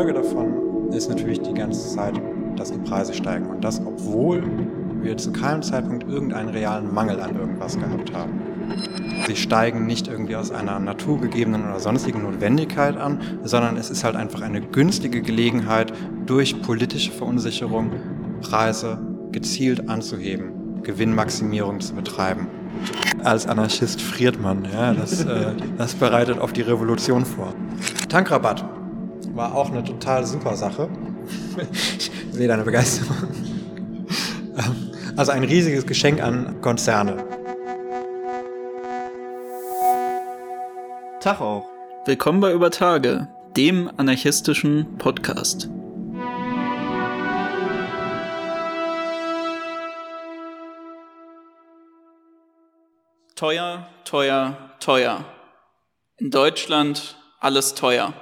Folge davon ist natürlich die ganze Zeit, dass die Preise steigen. Und das, obwohl wir zu keinem Zeitpunkt irgendeinen realen Mangel an irgendwas gehabt haben. Sie steigen nicht irgendwie aus einer naturgegebenen oder sonstigen Notwendigkeit an, sondern es ist halt einfach eine günstige Gelegenheit, durch politische Verunsicherung Preise gezielt anzuheben, Gewinnmaximierung zu betreiben. Als Anarchist friert man, ja, das, äh, das bereitet auf die Revolution vor. Tankrabatt war auch eine total super Sache. ich sehe deine Begeisterung. Also ein riesiges Geschenk an Konzerne. Tag auch. Willkommen bei Über Tage, dem anarchistischen Podcast. Teuer, teuer, teuer. In Deutschland alles teuer.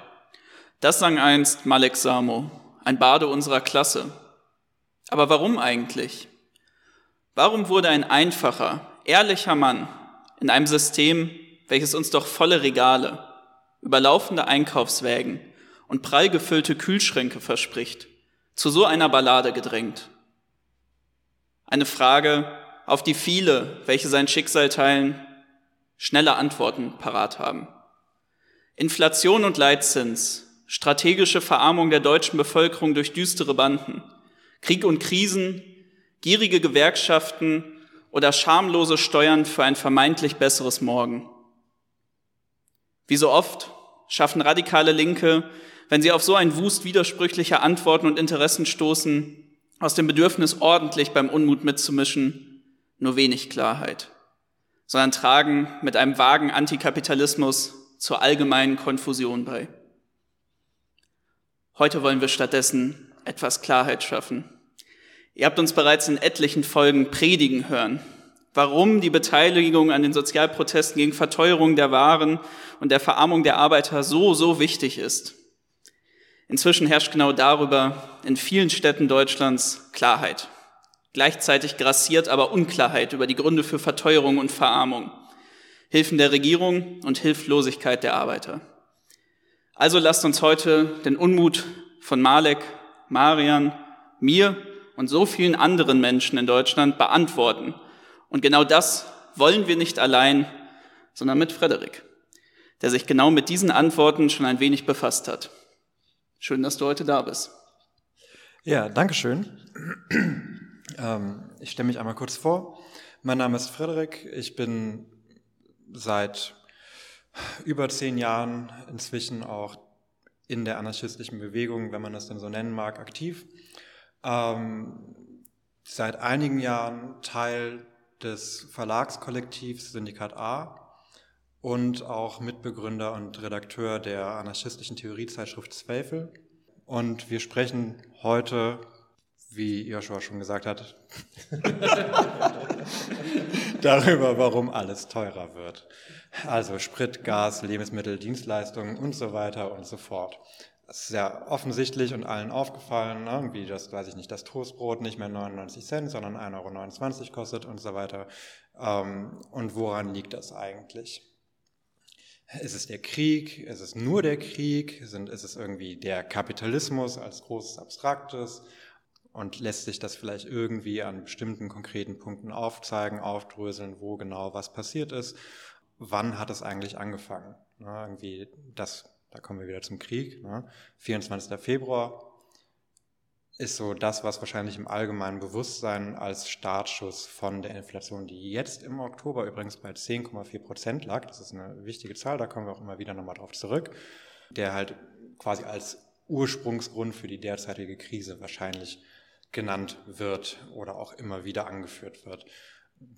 Das sang einst Malek Samo, ein Bade unserer Klasse. Aber warum eigentlich? Warum wurde ein einfacher, ehrlicher Mann in einem System, welches uns doch volle Regale, überlaufende Einkaufswägen und prall gefüllte Kühlschränke verspricht, zu so einer Ballade gedrängt? Eine Frage, auf die viele, welche sein Schicksal teilen, schnelle Antworten parat haben. Inflation und Leitzins, strategische Verarmung der deutschen Bevölkerung durch düstere Banden, Krieg und Krisen, gierige Gewerkschaften oder schamlose Steuern für ein vermeintlich besseres Morgen. Wie so oft schaffen radikale Linke, wenn sie auf so ein Wust widersprüchlicher Antworten und Interessen stoßen, aus dem Bedürfnis ordentlich beim Unmut mitzumischen, nur wenig Klarheit, sondern tragen mit einem vagen Antikapitalismus zur allgemeinen Konfusion bei. Heute wollen wir stattdessen etwas Klarheit schaffen Ihr habt uns bereits in etlichen Folgen predigen hören, warum die Beteiligung an den Sozialprotesten gegen Verteuerung der Waren und der Verarmung der Arbeiter so, so wichtig ist. Inzwischen herrscht genau darüber in vielen Städten Deutschlands Klarheit. Gleichzeitig grassiert aber Unklarheit über die Gründe für Verteuerung und Verarmung, Hilfen der Regierung und Hilflosigkeit der Arbeiter. Also lasst uns heute den Unmut von Malek, Marian, mir und so vielen anderen Menschen in Deutschland beantworten. Und genau das wollen wir nicht allein, sondern mit Frederik, der sich genau mit diesen Antworten schon ein wenig befasst hat. Schön, dass du heute da bist. Ja, danke schön. Ähm, ich stelle mich einmal kurz vor. Mein Name ist Frederik. Ich bin seit über zehn Jahren inzwischen auch in der anarchistischen Bewegung, wenn man das denn so nennen mag, aktiv ähm, seit einigen Jahren Teil des Verlagskollektivs Syndikat A und auch Mitbegründer und Redakteur der anarchistischen Theoriezeitschrift Zweifel. Und wir sprechen heute, wie Joshua schon gesagt hat, darüber, warum alles teurer wird. Also Sprit, Gas, Lebensmittel, Dienstleistungen und so weiter und so fort. Das ist ja offensichtlich und allen aufgefallen, ne? wie das, weiß ich nicht, das Toastbrot nicht mehr 99 Cent, sondern 1,29 Euro kostet und so weiter. Ähm, und woran liegt das eigentlich? Ist es der Krieg? Ist es nur der Krieg? Ist es irgendwie der Kapitalismus als großes Abstraktes? Und lässt sich das vielleicht irgendwie an bestimmten konkreten Punkten aufzeigen, aufdröseln, wo genau was passiert ist? Wann hat es eigentlich angefangen? Ne? Irgendwie das da kommen wir wieder zum Krieg, ne? 24. Februar ist so das, was wahrscheinlich im allgemeinen Bewusstsein als Startschuss von der Inflation, die jetzt im Oktober übrigens bei 10,4 Prozent lag, das ist eine wichtige Zahl, da kommen wir auch immer wieder nochmal drauf zurück, der halt quasi als Ursprungsgrund für die derzeitige Krise wahrscheinlich genannt wird oder auch immer wieder angeführt wird.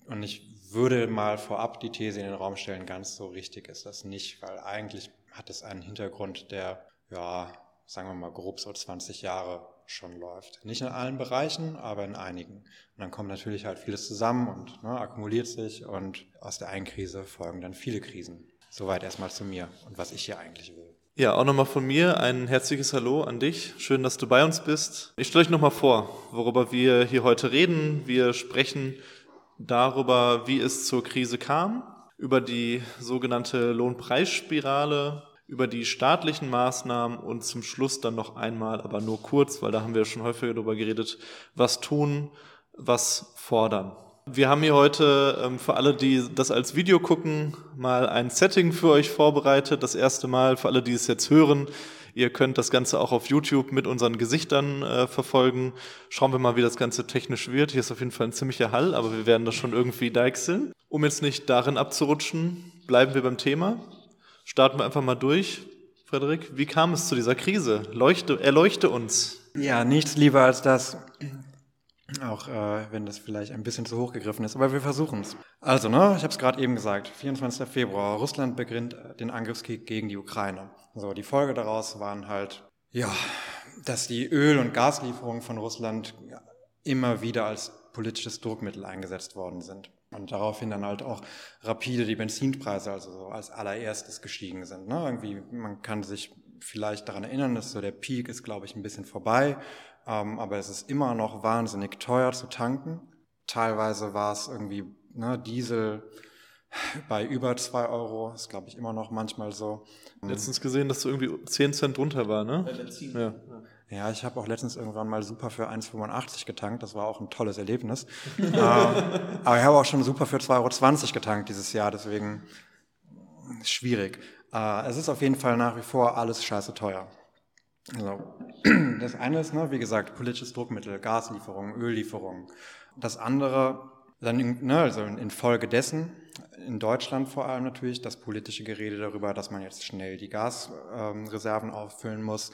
Und ich würde mal vorab die These in den Raum stellen, ganz so richtig ist das nicht, weil eigentlich hat es einen Hintergrund, der, ja, sagen wir mal grob so 20 Jahre schon läuft. Nicht in allen Bereichen, aber in einigen. Und dann kommt natürlich halt vieles zusammen und ne, akkumuliert sich und aus der einen Krise folgen dann viele Krisen. Soweit erstmal zu mir und was ich hier eigentlich will. Ja, auch nochmal von mir ein herzliches Hallo an dich. Schön, dass du bei uns bist. Ich stelle euch nochmal vor, worüber wir hier heute reden. Wir sprechen darüber, wie es zur Krise kam, über die sogenannte Lohnpreisspirale, über die staatlichen Maßnahmen und zum Schluss dann noch einmal, aber nur kurz, weil da haben wir schon häufiger darüber geredet, was tun, was fordern. Wir haben hier heute ähm, für alle, die das als Video gucken, mal ein Setting für euch vorbereitet. Das erste Mal für alle, die es jetzt hören. Ihr könnt das Ganze auch auf YouTube mit unseren Gesichtern äh, verfolgen. Schauen wir mal, wie das Ganze technisch wird. Hier ist auf jeden Fall ein ziemlicher Hall, aber wir werden das schon irgendwie deichseln. Um jetzt nicht darin abzurutschen, bleiben wir beim Thema. Starten wir einfach mal durch. Frederik, wie kam es zu dieser Krise? Leuchte, erleuchte uns. Ja, nichts lieber als das, auch äh, wenn das vielleicht ein bisschen zu hoch gegriffen ist, aber wir versuchen es. Also, ne, ich habe es gerade eben gesagt, 24. Februar, Russland beginnt den Angriffskrieg gegen die Ukraine. So, die Folge daraus waren halt, ja, dass die Öl- und Gaslieferungen von Russland immer wieder als politisches Druckmittel eingesetzt worden sind. Und daraufhin dann halt auch rapide die Benzinpreise, also so als allererstes gestiegen sind. Ne? Irgendwie, man kann sich vielleicht daran erinnern, dass so der Peak ist, glaube ich, ein bisschen vorbei. Ähm, aber es ist immer noch wahnsinnig teuer zu tanken. Teilweise war es irgendwie ne, Diesel bei über zwei Euro, ist glaube ich immer noch manchmal so. Letztens gesehen, dass so irgendwie 10 Cent drunter war, ne? Bei Benzin. Ja. Ja, ich habe auch letztens irgendwann mal super für 1,85 getankt. Das war auch ein tolles Erlebnis. ähm, aber ich habe auch schon super für 2,20 Euro getankt dieses Jahr, deswegen schwierig. Äh, es ist auf jeden Fall nach wie vor alles scheiße teuer. Also, das eine ist, ne, wie gesagt, politisches Druckmittel, Gaslieferungen, Öllieferungen. Das andere, dann ne, also infolgedessen, in Deutschland vor allem natürlich, das politische Gerede darüber, dass man jetzt schnell die Gasreserven ähm, auffüllen muss,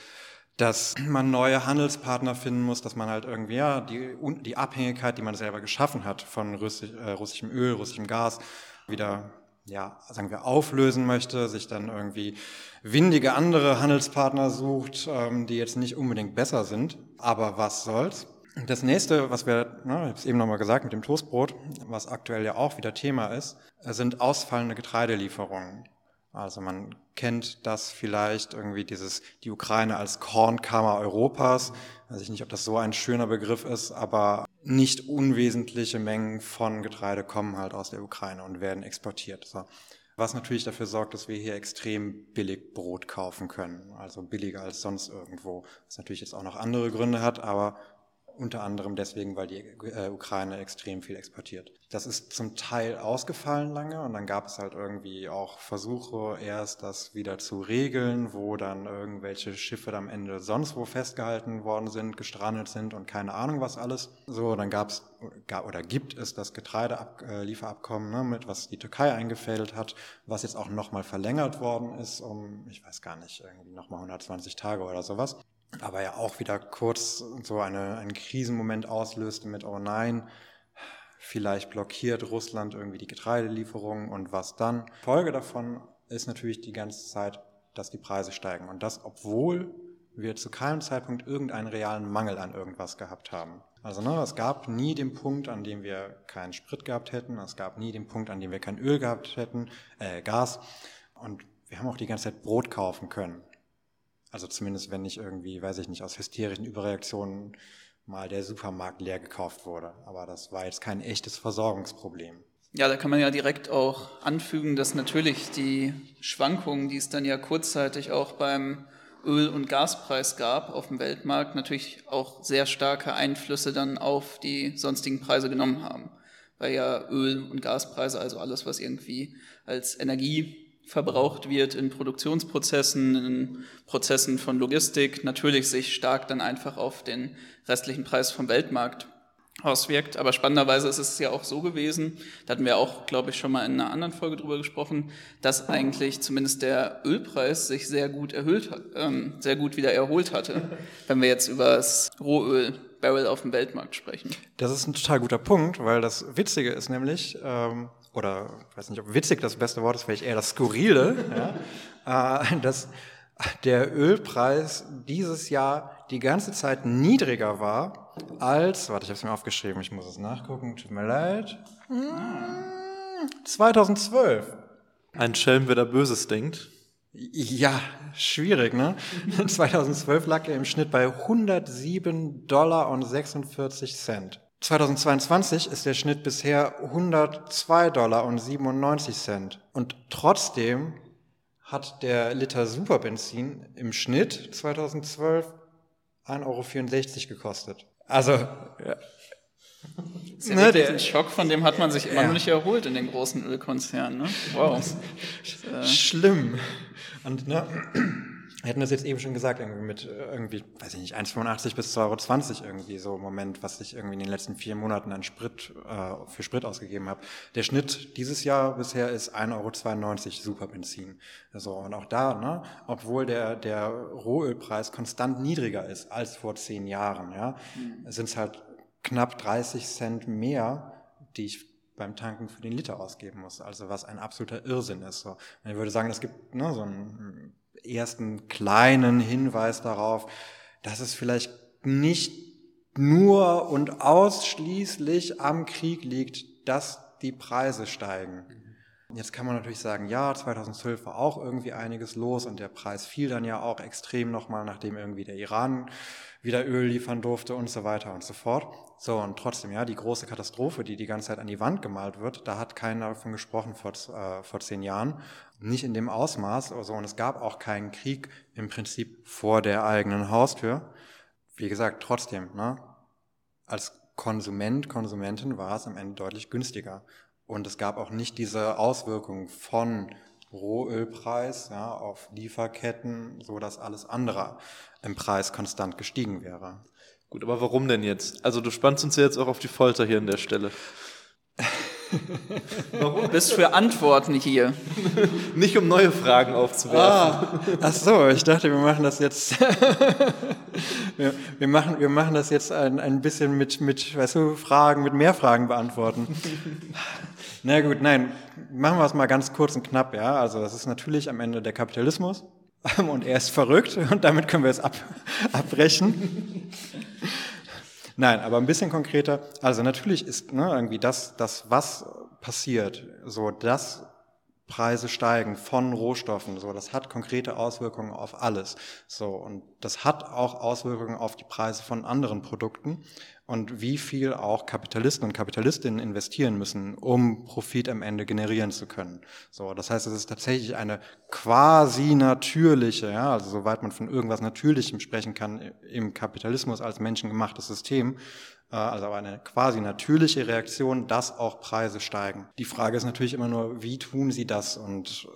dass man neue Handelspartner finden muss, dass man halt irgendwie ja, die, die Abhängigkeit, die man selber geschaffen hat von russisch, äh, russischem Öl, russischem Gas, wieder ja, sagen wir, auflösen möchte, sich dann irgendwie windige andere Handelspartner sucht, ähm, die jetzt nicht unbedingt besser sind. Aber was soll's? Das nächste, was wir, ne, ich habe es eben nochmal gesagt mit dem Toastbrot, was aktuell ja auch wieder Thema ist, sind ausfallende Getreidelieferungen. Also man kennt das vielleicht irgendwie dieses, die Ukraine als Kornkammer Europas. Weiß ich nicht, ob das so ein schöner Begriff ist, aber nicht unwesentliche Mengen von Getreide kommen halt aus der Ukraine und werden exportiert. So. Was natürlich dafür sorgt, dass wir hier extrem billig Brot kaufen können. Also billiger als sonst irgendwo. Was natürlich jetzt auch noch andere Gründe hat, aber unter anderem deswegen, weil die äh, Ukraine extrem viel exportiert. Das ist zum Teil ausgefallen lange und dann gab es halt irgendwie auch Versuche, erst das wieder zu regeln, wo dann irgendwelche Schiffe am Ende sonst wo festgehalten worden sind, gestrandet sind und keine Ahnung was alles. So, dann gab es oder gibt es das Getreidelieferabkommen, ne, mit was die Türkei eingefädelt hat, was jetzt auch nochmal verlängert worden ist um, ich weiß gar nicht, irgendwie nochmal 120 Tage oder sowas aber ja auch wieder kurz so eine, einen Krisenmoment auslöste mit, oh nein, vielleicht blockiert Russland irgendwie die Getreidelieferungen und was dann. Folge davon ist natürlich die ganze Zeit, dass die Preise steigen und das, obwohl wir zu keinem Zeitpunkt irgendeinen realen Mangel an irgendwas gehabt haben. Also ne, es gab nie den Punkt, an dem wir keinen Sprit gehabt hätten, es gab nie den Punkt, an dem wir kein Öl gehabt hätten, äh, Gas und wir haben auch die ganze Zeit Brot kaufen können. Also zumindest, wenn nicht irgendwie, weiß ich nicht, aus hysterischen Überreaktionen mal der Supermarkt leer gekauft wurde. Aber das war jetzt kein echtes Versorgungsproblem. Ja, da kann man ja direkt auch anfügen, dass natürlich die Schwankungen, die es dann ja kurzzeitig auch beim Öl- und Gaspreis gab auf dem Weltmarkt, natürlich auch sehr starke Einflüsse dann auf die sonstigen Preise genommen haben. Weil ja Öl- und Gaspreise, also alles, was irgendwie als Energie verbraucht wird in Produktionsprozessen, in Prozessen von Logistik, natürlich sich stark dann einfach auf den restlichen Preis vom Weltmarkt auswirkt. Aber spannenderweise ist es ja auch so gewesen, da hatten wir auch, glaube ich, schon mal in einer anderen Folge drüber gesprochen, dass eigentlich zumindest der Ölpreis sich sehr gut erhöht ähm, sehr gut wieder erholt hatte, wenn wir jetzt über das Rohöl Barrel auf dem Weltmarkt sprechen. Das ist ein total guter Punkt, weil das Witzige ist nämlich, ähm, oder ich weiß nicht, ob witzig das beste Wort ist, vielleicht eher das Skurrile, ja, äh, dass der Ölpreis dieses Jahr die ganze Zeit niedriger war als, warte, ich habe es mir aufgeschrieben, ich muss es nachgucken, tut mir leid, 2012. Ein Schelm, wer da Böses denkt. Ja, schwierig, ne? 2012 lag er im Schnitt bei 107 Dollar und 46 Cent. 2022 ist der Schnitt bisher 102 Dollar und 97 Cent. Und trotzdem hat der Liter Superbenzin im Schnitt 2012 1,64 Euro gekostet. Also, ja. Das ist ja ne, der Schock, von dem hat man sich immer ja. noch nicht erholt in den großen Ölkonzernen. Ne? Wow. Schlimm. Und ne, wir hatten das jetzt eben schon gesagt, irgendwie mit äh, irgendwie, weiß ich nicht, 1,85 bis 2,20 Euro irgendwie so im Moment, was ich irgendwie in den letzten vier Monaten an Sprit, äh, für Sprit ausgegeben habe. Der Schnitt dieses Jahr bisher ist 1,92 Euro Superbenzin. So, und auch da, ne, obwohl der, der Rohölpreis konstant niedriger ist als vor zehn Jahren, ja, mhm. sind es halt knapp 30 Cent mehr, die ich beim Tanken für den Liter ausgeben muss. Also was ein absoluter Irrsinn ist. So. Ich würde sagen, es gibt ne, so einen ersten kleinen Hinweis darauf, dass es vielleicht nicht nur und ausschließlich am Krieg liegt, dass die Preise steigen. Jetzt kann man natürlich sagen, ja, 2012 war auch irgendwie einiges los und der Preis fiel dann ja auch extrem nochmal, nachdem irgendwie der Iran wieder Öl liefern durfte und so weiter und so fort. So, und trotzdem, ja, die große Katastrophe, die die ganze Zeit an die Wand gemalt wird, da hat keiner davon gesprochen vor, äh, vor zehn Jahren. Nicht in dem Ausmaß. Also, und es gab auch keinen Krieg im Prinzip vor der eigenen Haustür. Wie gesagt, trotzdem, ne, als Konsument, Konsumentin war es am Ende deutlich günstiger. Und es gab auch nicht diese Auswirkungen von Rohölpreis ja, auf Lieferketten, so dass alles andere im Preis konstant gestiegen wäre. Gut, aber warum denn jetzt? Also du spannst uns ja jetzt auch auf die Folter hier an der Stelle. Warum? Du bist für Antworten hier. Nicht um neue Fragen aufzuwerfen. Ah, ach so, ich dachte, wir machen das jetzt. wir, wir, machen, wir machen das jetzt ein, ein bisschen mit, mit, weißt du, Fragen, mit mehr Fragen beantworten. Na gut, nein, machen wir es mal ganz kurz und knapp, ja. Also, das ist natürlich am Ende der Kapitalismus und er ist verrückt und damit können wir es ab, abbrechen. Nein, aber ein bisschen konkreter. Also natürlich ist ne, irgendwie das, das, was passiert, so dass Preise steigen von Rohstoffen, so das hat konkrete Auswirkungen auf alles. So und das hat auch Auswirkungen auf die Preise von anderen Produkten und wie viel auch Kapitalisten und Kapitalistinnen investieren müssen, um Profit am Ende generieren zu können. So, das heißt, es ist tatsächlich eine quasi natürliche, ja, also soweit man von irgendwas Natürlichem sprechen kann, im Kapitalismus als menschengemachtes System, äh, also eine quasi natürliche Reaktion, dass auch Preise steigen. Die Frage ist natürlich immer nur, wie tun sie das und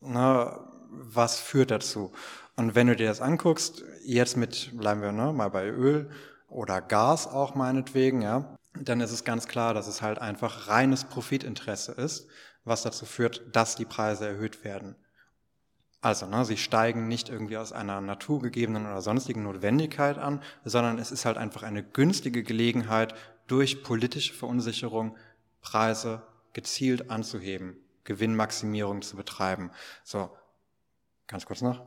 ne, was führt dazu? Und wenn du dir das anguckst, jetzt mit, bleiben wir ne, mal bei Öl, oder Gas auch meinetwegen, ja, dann ist es ganz klar, dass es halt einfach reines Profitinteresse ist, was dazu führt, dass die Preise erhöht werden. Also, ne, sie steigen nicht irgendwie aus einer naturgegebenen oder sonstigen Notwendigkeit an, sondern es ist halt einfach eine günstige Gelegenheit, durch politische Verunsicherung Preise gezielt anzuheben, Gewinnmaximierung zu betreiben. So, Ganz kurz noch.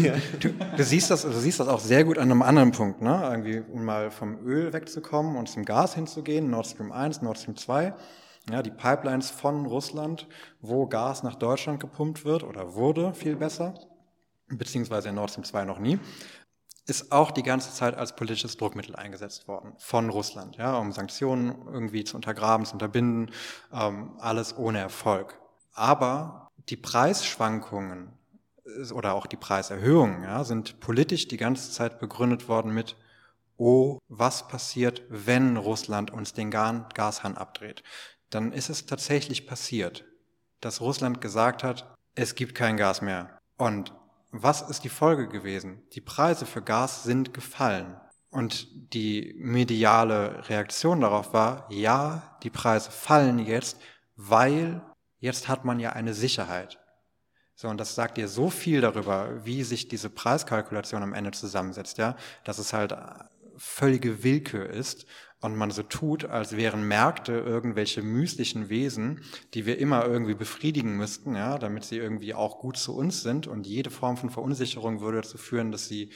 Ja. Du, du, siehst das, du siehst das auch sehr gut an einem anderen Punkt, ne? Irgendwie, um mal vom Öl wegzukommen und zum Gas hinzugehen, Nord Stream 1, Nord Stream 2. Ja, die Pipelines von Russland, wo Gas nach Deutschland gepumpt wird oder wurde viel besser, beziehungsweise in Nord Stream 2 noch nie, ist auch die ganze Zeit als politisches Druckmittel eingesetzt worden von Russland, ja, um Sanktionen irgendwie zu untergraben, zu unterbinden, ähm, alles ohne Erfolg. Aber die Preisschwankungen oder auch die Preiserhöhungen ja, sind politisch die ganze Zeit begründet worden mit, oh, was passiert, wenn Russland uns den Gashahn abdreht? Dann ist es tatsächlich passiert, dass Russland gesagt hat, es gibt kein Gas mehr. Und was ist die Folge gewesen? Die Preise für Gas sind gefallen. Und die mediale Reaktion darauf war, ja, die Preise fallen jetzt, weil jetzt hat man ja eine Sicherheit. So, und das sagt dir so viel darüber, wie sich diese Preiskalkulation am Ende zusammensetzt, ja, dass es halt völlige Willkür ist und man so tut, als wären Märkte irgendwelche mystischen Wesen, die wir immer irgendwie befriedigen müssten, ja, damit sie irgendwie auch gut zu uns sind und jede Form von Verunsicherung würde dazu führen, dass sie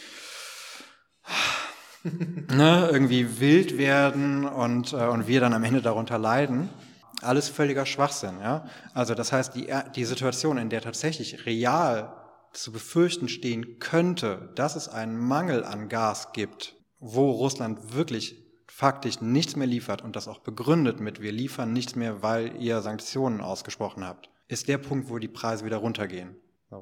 ne, irgendwie wild werden und, äh, und wir dann am Ende darunter leiden. Alles völliger Schwachsinn. Ja? Also das heißt, die, die Situation, in der tatsächlich real zu befürchten stehen könnte, dass es einen Mangel an Gas gibt, wo Russland wirklich faktisch nichts mehr liefert und das auch begründet mit, wir liefern nichts mehr, weil ihr Sanktionen ausgesprochen habt, ist der Punkt, wo die Preise wieder runtergehen.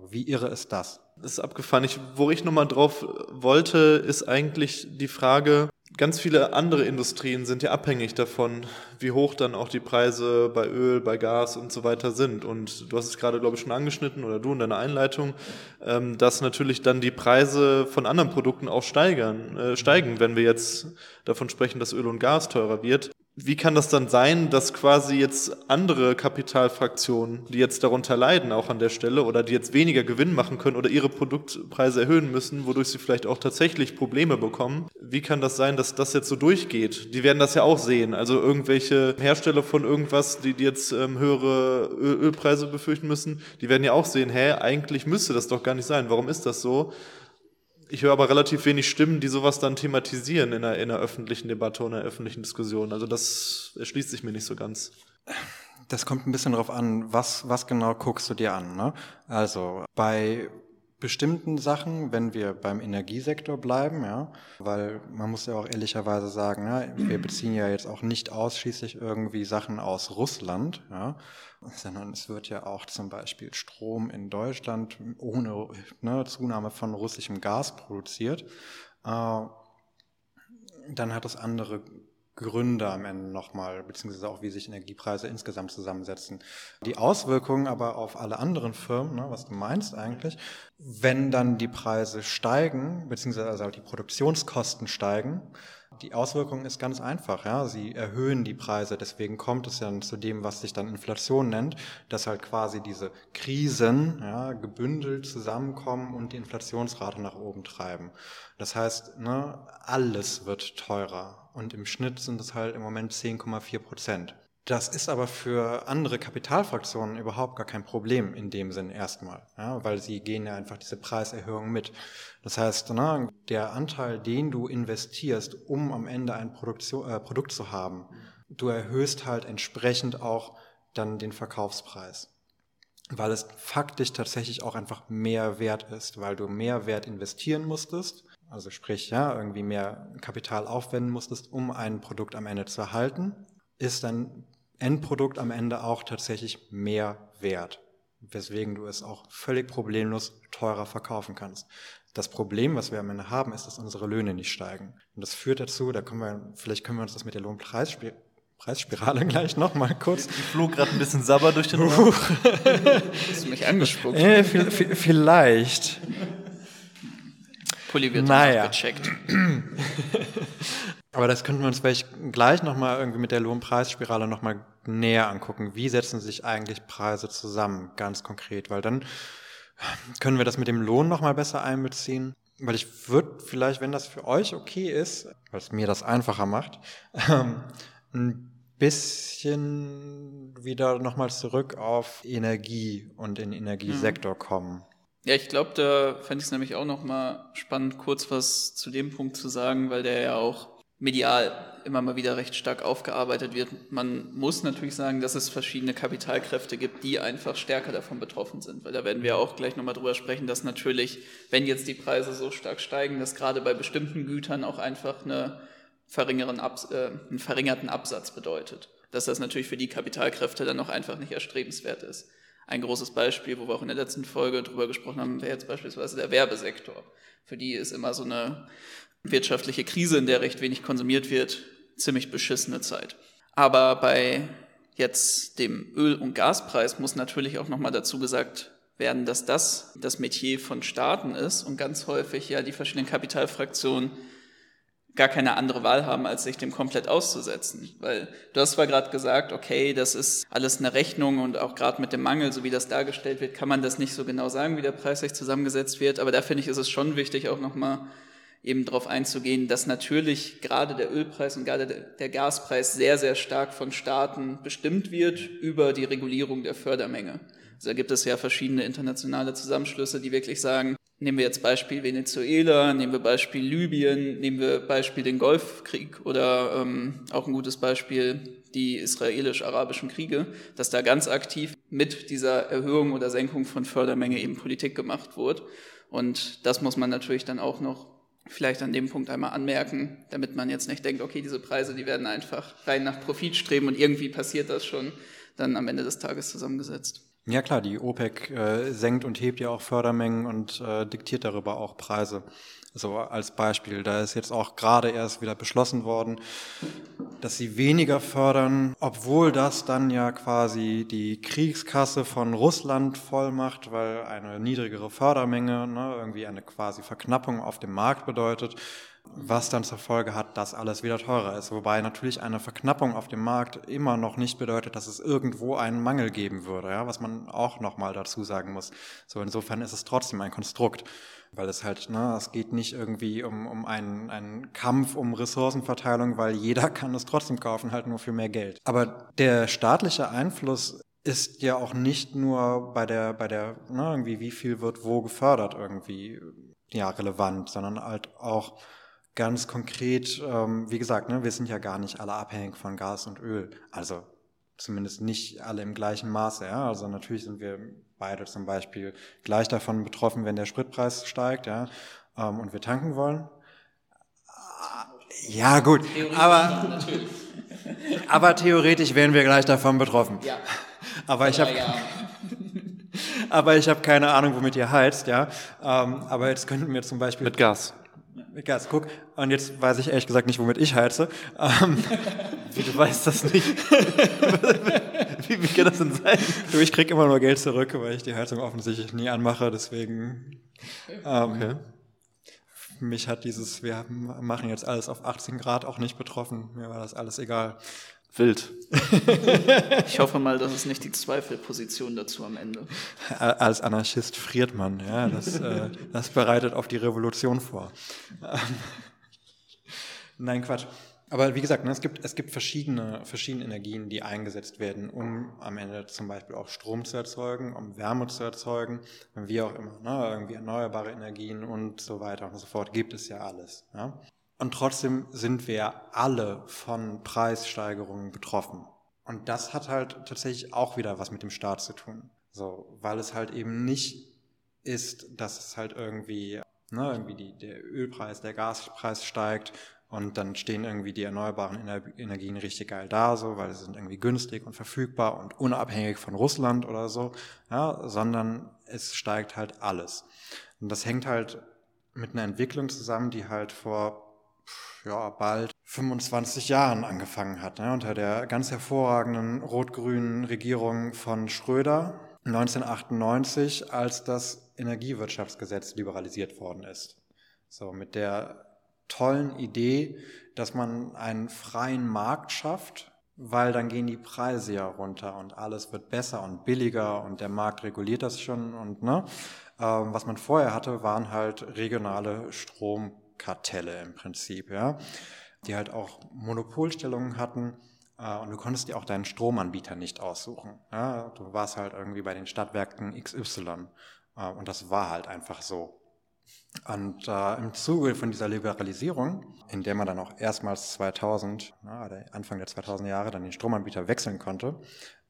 Wie irre ist das? Das ist abgefahren. Ich, wo ich nochmal drauf wollte, ist eigentlich die Frage, ganz viele andere Industrien sind ja abhängig davon, wie hoch dann auch die Preise bei Öl, bei Gas und so weiter sind. Und du hast es gerade, glaube ich, schon angeschnitten oder du in deiner Einleitung, ähm, dass natürlich dann die Preise von anderen Produkten auch steigern, äh, steigen, wenn wir jetzt davon sprechen, dass Öl und Gas teurer wird. Wie kann das dann sein, dass quasi jetzt andere Kapitalfraktionen, die jetzt darunter leiden, auch an der Stelle, oder die jetzt weniger Gewinn machen können oder ihre Produktpreise erhöhen müssen, wodurch sie vielleicht auch tatsächlich Probleme bekommen? Wie kann das sein, dass das jetzt so durchgeht? Die werden das ja auch sehen. Also irgendwelche Hersteller von irgendwas, die, jetzt ähm, höhere Öl Ölpreise befürchten müssen, die werden ja auch sehen, hä, eigentlich müsste das doch gar nicht sein. Warum ist das so? Ich höre aber relativ wenig Stimmen, die sowas dann thematisieren in der, in der öffentlichen Debatte und in der öffentlichen Diskussion. Also das erschließt sich mir nicht so ganz. Das kommt ein bisschen darauf an, was, was genau guckst du dir an. Ne? Also bei bestimmten Sachen, wenn wir beim Energiesektor bleiben, ja, weil man muss ja auch ehrlicherweise sagen, ja, wir beziehen ja jetzt auch nicht ausschließlich irgendwie Sachen aus Russland, ja, sondern es wird ja auch zum Beispiel Strom in Deutschland ohne ne, Zunahme von russischem Gas produziert. Äh, dann hat das andere Gründe am Ende nochmal, beziehungsweise auch wie sich Energiepreise insgesamt zusammensetzen. Die Auswirkungen aber auf alle anderen Firmen, ne, was du meinst eigentlich, wenn dann die Preise steigen, beziehungsweise also die Produktionskosten steigen, die Auswirkung ist ganz einfach. Ja? Sie erhöhen die Preise. Deswegen kommt es dann zu dem, was sich dann Inflation nennt, dass halt quasi diese Krisen ja, gebündelt zusammenkommen und die Inflationsrate nach oben treiben. Das heißt, ne, alles wird teurer. Und im Schnitt sind es halt im Moment 10,4 Prozent. Das ist aber für andere Kapitalfraktionen überhaupt gar kein Problem in dem Sinn erstmal, ja, weil sie gehen ja einfach diese Preiserhöhung mit. Das heißt, na, der Anteil, den du investierst, um am Ende ein Produktion, äh, Produkt zu haben, du erhöhst halt entsprechend auch dann den Verkaufspreis, weil es faktisch tatsächlich auch einfach mehr wert ist, weil du mehr Wert investieren musstest, also sprich ja irgendwie mehr Kapital aufwenden musstest, um ein Produkt am Ende zu erhalten ist dein Endprodukt am Ende auch tatsächlich mehr wert, weswegen du es auch völlig problemlos teurer verkaufen kannst. Das Problem, was wir am Ende haben, ist, dass unsere Löhne nicht steigen. Und das führt dazu, da können wir, vielleicht können wir uns das mit der Lohnpreisspirale Preisspirale gleich nochmal kurz. Ich flog gerade ein bisschen sauber durch den Raum. Hast du mich angespuckt? Äh, vielleicht. Pulli wird naja. gecheckt. Aber das könnten wir uns vielleicht gleich nochmal irgendwie mit der Lohnpreisspirale nochmal näher angucken. Wie setzen sich eigentlich Preise zusammen, ganz konkret? Weil dann können wir das mit dem Lohn nochmal besser einbeziehen. Weil ich würde vielleicht, wenn das für euch okay ist, weil es mir das einfacher macht, ähm, ein bisschen wieder nochmal zurück auf Energie und den Energiesektor mhm. kommen. Ja, ich glaube, da fände ich es nämlich auch nochmal spannend, kurz was zu dem Punkt zu sagen, weil der ja auch medial immer mal wieder recht stark aufgearbeitet wird. Man muss natürlich sagen, dass es verschiedene Kapitalkräfte gibt, die einfach stärker davon betroffen sind, weil da werden wir auch gleich nochmal drüber sprechen, dass natürlich, wenn jetzt die Preise so stark steigen, dass gerade bei bestimmten Gütern auch einfach eine verringeren Abs äh, einen verringerten Absatz bedeutet. Dass das natürlich für die Kapitalkräfte dann auch einfach nicht erstrebenswert ist. Ein großes Beispiel, wo wir auch in der letzten Folge drüber gesprochen haben, wäre jetzt beispielsweise der Werbesektor. Für die ist immer so eine wirtschaftliche Krise, in der recht wenig konsumiert wird, ziemlich beschissene Zeit. Aber bei jetzt dem Öl- und Gaspreis muss natürlich auch nochmal dazu gesagt werden, dass das das Metier von Staaten ist und ganz häufig ja die verschiedenen Kapitalfraktionen gar keine andere Wahl haben, als sich dem komplett auszusetzen. Weil du hast zwar gerade gesagt, okay, das ist alles eine Rechnung und auch gerade mit dem Mangel, so wie das dargestellt wird, kann man das nicht so genau sagen, wie der Preis sich zusammengesetzt wird. Aber da finde ich, ist es schon wichtig, auch nochmal eben darauf einzugehen, dass natürlich gerade der Ölpreis und gerade der Gaspreis sehr, sehr stark von Staaten bestimmt wird über die Regulierung der Fördermenge. Also da gibt es ja verschiedene internationale Zusammenschlüsse, die wirklich sagen, nehmen wir jetzt Beispiel Venezuela, nehmen wir Beispiel Libyen, nehmen wir Beispiel den Golfkrieg oder ähm, auch ein gutes Beispiel die israelisch-arabischen Kriege, dass da ganz aktiv mit dieser Erhöhung oder Senkung von Fördermenge eben Politik gemacht wurde. Und das muss man natürlich dann auch noch vielleicht an dem Punkt einmal anmerken, damit man jetzt nicht denkt, okay, diese Preise, die werden einfach rein nach Profit streben und irgendwie passiert das schon dann am Ende des Tages zusammengesetzt. Ja klar, die OPEC äh, senkt und hebt ja auch Fördermengen und äh, diktiert darüber auch Preise. So als Beispiel, da ist jetzt auch gerade erst wieder beschlossen worden, dass sie weniger fördern, obwohl das dann ja quasi die Kriegskasse von Russland voll macht, weil eine niedrigere Fördermenge ne, irgendwie eine quasi Verknappung auf dem Markt bedeutet was dann zur Folge hat, dass alles wieder teurer ist. Wobei natürlich eine Verknappung auf dem Markt immer noch nicht bedeutet, dass es irgendwo einen Mangel geben würde, ja, was man auch nochmal dazu sagen muss. So insofern ist es trotzdem ein Konstrukt, weil es halt, ne, es geht nicht irgendwie um, um einen, einen Kampf um Ressourcenverteilung, weil jeder kann es trotzdem kaufen, halt nur für mehr Geld. Aber der staatliche Einfluss ist ja auch nicht nur bei der, bei der, ne, irgendwie, wie viel wird wo gefördert irgendwie, ja, relevant, sondern halt auch ganz konkret, ähm, wie gesagt, ne, wir sind ja gar nicht alle abhängig von Gas und Öl. Also zumindest nicht alle im gleichen Maße. Ja? Also natürlich sind wir beide zum Beispiel gleich davon betroffen, wenn der Spritpreis steigt, ja, ähm, und wir tanken wollen. Ja, gut, aber, aber theoretisch wären wir gleich davon betroffen. Ja. Aber ich habe aber ich habe keine Ahnung, womit ihr heizt, ja. Ähm, aber jetzt könnten wir zum Beispiel mit Gas. Gas, guck. Und jetzt weiß ich ehrlich gesagt nicht, womit ich heize. Ähm, wie, du weißt das nicht? wie, wie kann das denn sein? Du, ich krieg immer nur Geld zurück, weil ich die Heizung offensichtlich nie anmache, deswegen... Ähm, okay. Mich hat dieses, wir machen jetzt alles auf 18 Grad auch nicht betroffen. Mir war das alles egal. Wild. ich hoffe mal, das ist nicht die Zweifelposition dazu am Ende. Als Anarchist friert man, ja, das, äh, das bereitet auf die Revolution vor. Nein, Quatsch. Aber wie gesagt, ne, es gibt, es gibt verschiedene, verschiedene Energien, die eingesetzt werden, um am Ende zum Beispiel auch Strom zu erzeugen, um Wärme zu erzeugen, wie auch immer, ne, irgendwie erneuerbare Energien und so weiter und so fort, gibt es ja alles. Ja. Und trotzdem sind wir alle von Preissteigerungen betroffen. Und das hat halt tatsächlich auch wieder was mit dem Staat zu tun. So, weil es halt eben nicht ist, dass es halt irgendwie, ne, irgendwie die, der Ölpreis, der Gaspreis steigt und dann stehen irgendwie die erneuerbaren Energien richtig geil da, so, weil sie sind irgendwie günstig und verfügbar und unabhängig von Russland oder so, ja, sondern es steigt halt alles. Und das hängt halt mit einer Entwicklung zusammen, die halt vor ja, bald 25 Jahren angefangen hat, ne, unter der ganz hervorragenden rot-grünen Regierung von Schröder 1998, als das Energiewirtschaftsgesetz liberalisiert worden ist. So mit der tollen Idee, dass man einen freien Markt schafft, weil dann gehen die Preise ja runter und alles wird besser und billiger und der Markt reguliert das schon und ne, ähm, was man vorher hatte, waren halt regionale Strom Kartelle im Prinzip, ja, die halt auch Monopolstellungen hatten äh, und du konntest dir auch deinen Stromanbieter nicht aussuchen. Du warst halt irgendwie bei den Stadtwerken XY äh, und das war halt einfach so. Und äh, im Zuge von dieser Liberalisierung, in der man dann auch erstmals 2000, na, Anfang der 2000er Jahre, dann den Stromanbieter wechseln konnte,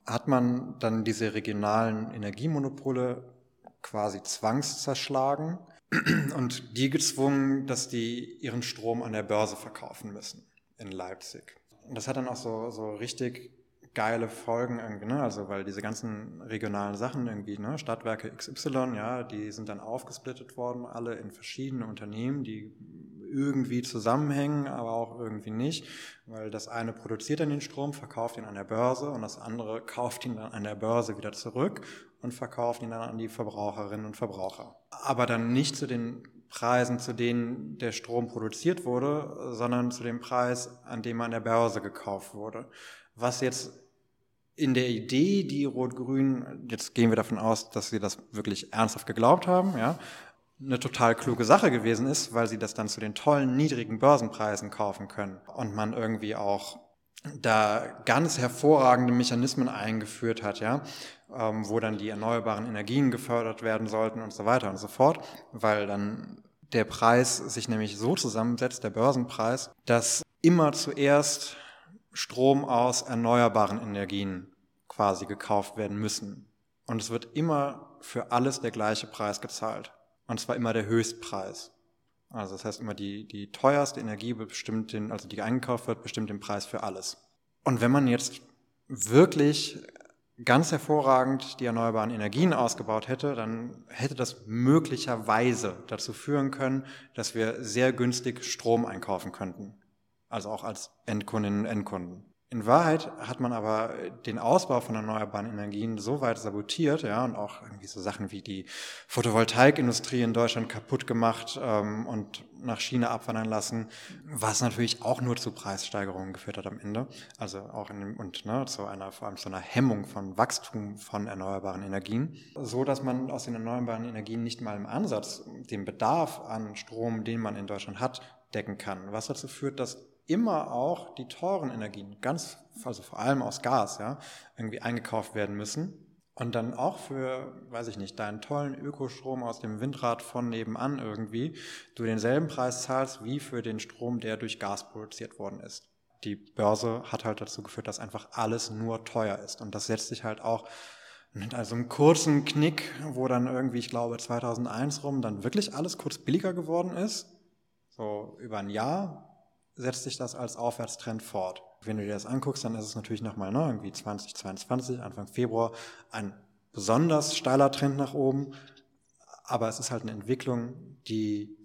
hat man dann diese regionalen Energiemonopole quasi zwangszerschlagen und die gezwungen, dass die ihren Strom an der Börse verkaufen müssen in Leipzig. Und das hat dann auch so, so richtig geile Folgen irgendwie, ne? Also weil diese ganzen regionalen Sachen irgendwie, ne, Stadtwerke XY, ja, die sind dann aufgesplittet worden, alle in verschiedene Unternehmen, die irgendwie zusammenhängen, aber auch irgendwie nicht, weil das eine produziert dann den Strom, verkauft ihn an der Börse und das andere kauft ihn dann an der Börse wieder zurück und verkauft ihn dann an die Verbraucherinnen und Verbraucher. Aber dann nicht zu den Preisen, zu denen der Strom produziert wurde, sondern zu dem Preis, an dem er an der Börse gekauft wurde. Was jetzt in der Idee, die Rot-Grün, jetzt gehen wir davon aus, dass sie das wirklich ernsthaft geglaubt haben, ja, eine total kluge Sache gewesen ist, weil sie das dann zu den tollen niedrigen Börsenpreisen kaufen können. Und man irgendwie auch da ganz hervorragende Mechanismen eingeführt hat, ja, ähm, wo dann die erneuerbaren Energien gefördert werden sollten und so weiter und so fort, weil dann der Preis sich nämlich so zusammensetzt, der Börsenpreis, dass immer zuerst Strom aus erneuerbaren Energien quasi gekauft werden müssen. Und es wird immer für alles der gleiche Preis gezahlt. Und zwar immer der Höchstpreis. Also das heißt immer die, die teuerste Energie bestimmt den, also die eingekauft wird, bestimmt den Preis für alles. Und wenn man jetzt wirklich ganz hervorragend die erneuerbaren Energien ausgebaut hätte, dann hätte das möglicherweise dazu führen können, dass wir sehr günstig Strom einkaufen könnten. Also auch als Endkundinnen und Endkunden. In Wahrheit hat man aber den Ausbau von erneuerbaren Energien so weit sabotiert, ja, und auch irgendwie so Sachen wie die Photovoltaikindustrie in Deutschland kaputt gemacht ähm, und nach China abwandern lassen, was natürlich auch nur zu Preissteigerungen geführt hat am Ende. Also auch in dem, und ne, zu einer, vor allem zu einer Hemmung von Wachstum von erneuerbaren Energien. So dass man aus den erneuerbaren Energien nicht mal im Ansatz den Bedarf an Strom, den man in Deutschland hat, decken kann. Was dazu führt, dass immer auch die teuren Energien, ganz, also vor allem aus Gas, ja, irgendwie eingekauft werden müssen. Und dann auch für, weiß ich nicht, deinen tollen Ökostrom aus dem Windrad von nebenan irgendwie, du denselben Preis zahlst wie für den Strom, der durch Gas produziert worden ist. Die Börse hat halt dazu geführt, dass einfach alles nur teuer ist. Und das setzt sich halt auch mit also einem kurzen Knick, wo dann irgendwie, ich glaube, 2001 rum dann wirklich alles kurz billiger geworden ist. So über ein Jahr setzt sich das als Aufwärtstrend fort. Wenn du dir das anguckst, dann ist es natürlich nochmal ne, irgendwie 2022, Anfang Februar, ein besonders steiler Trend nach oben. Aber es ist halt eine Entwicklung, die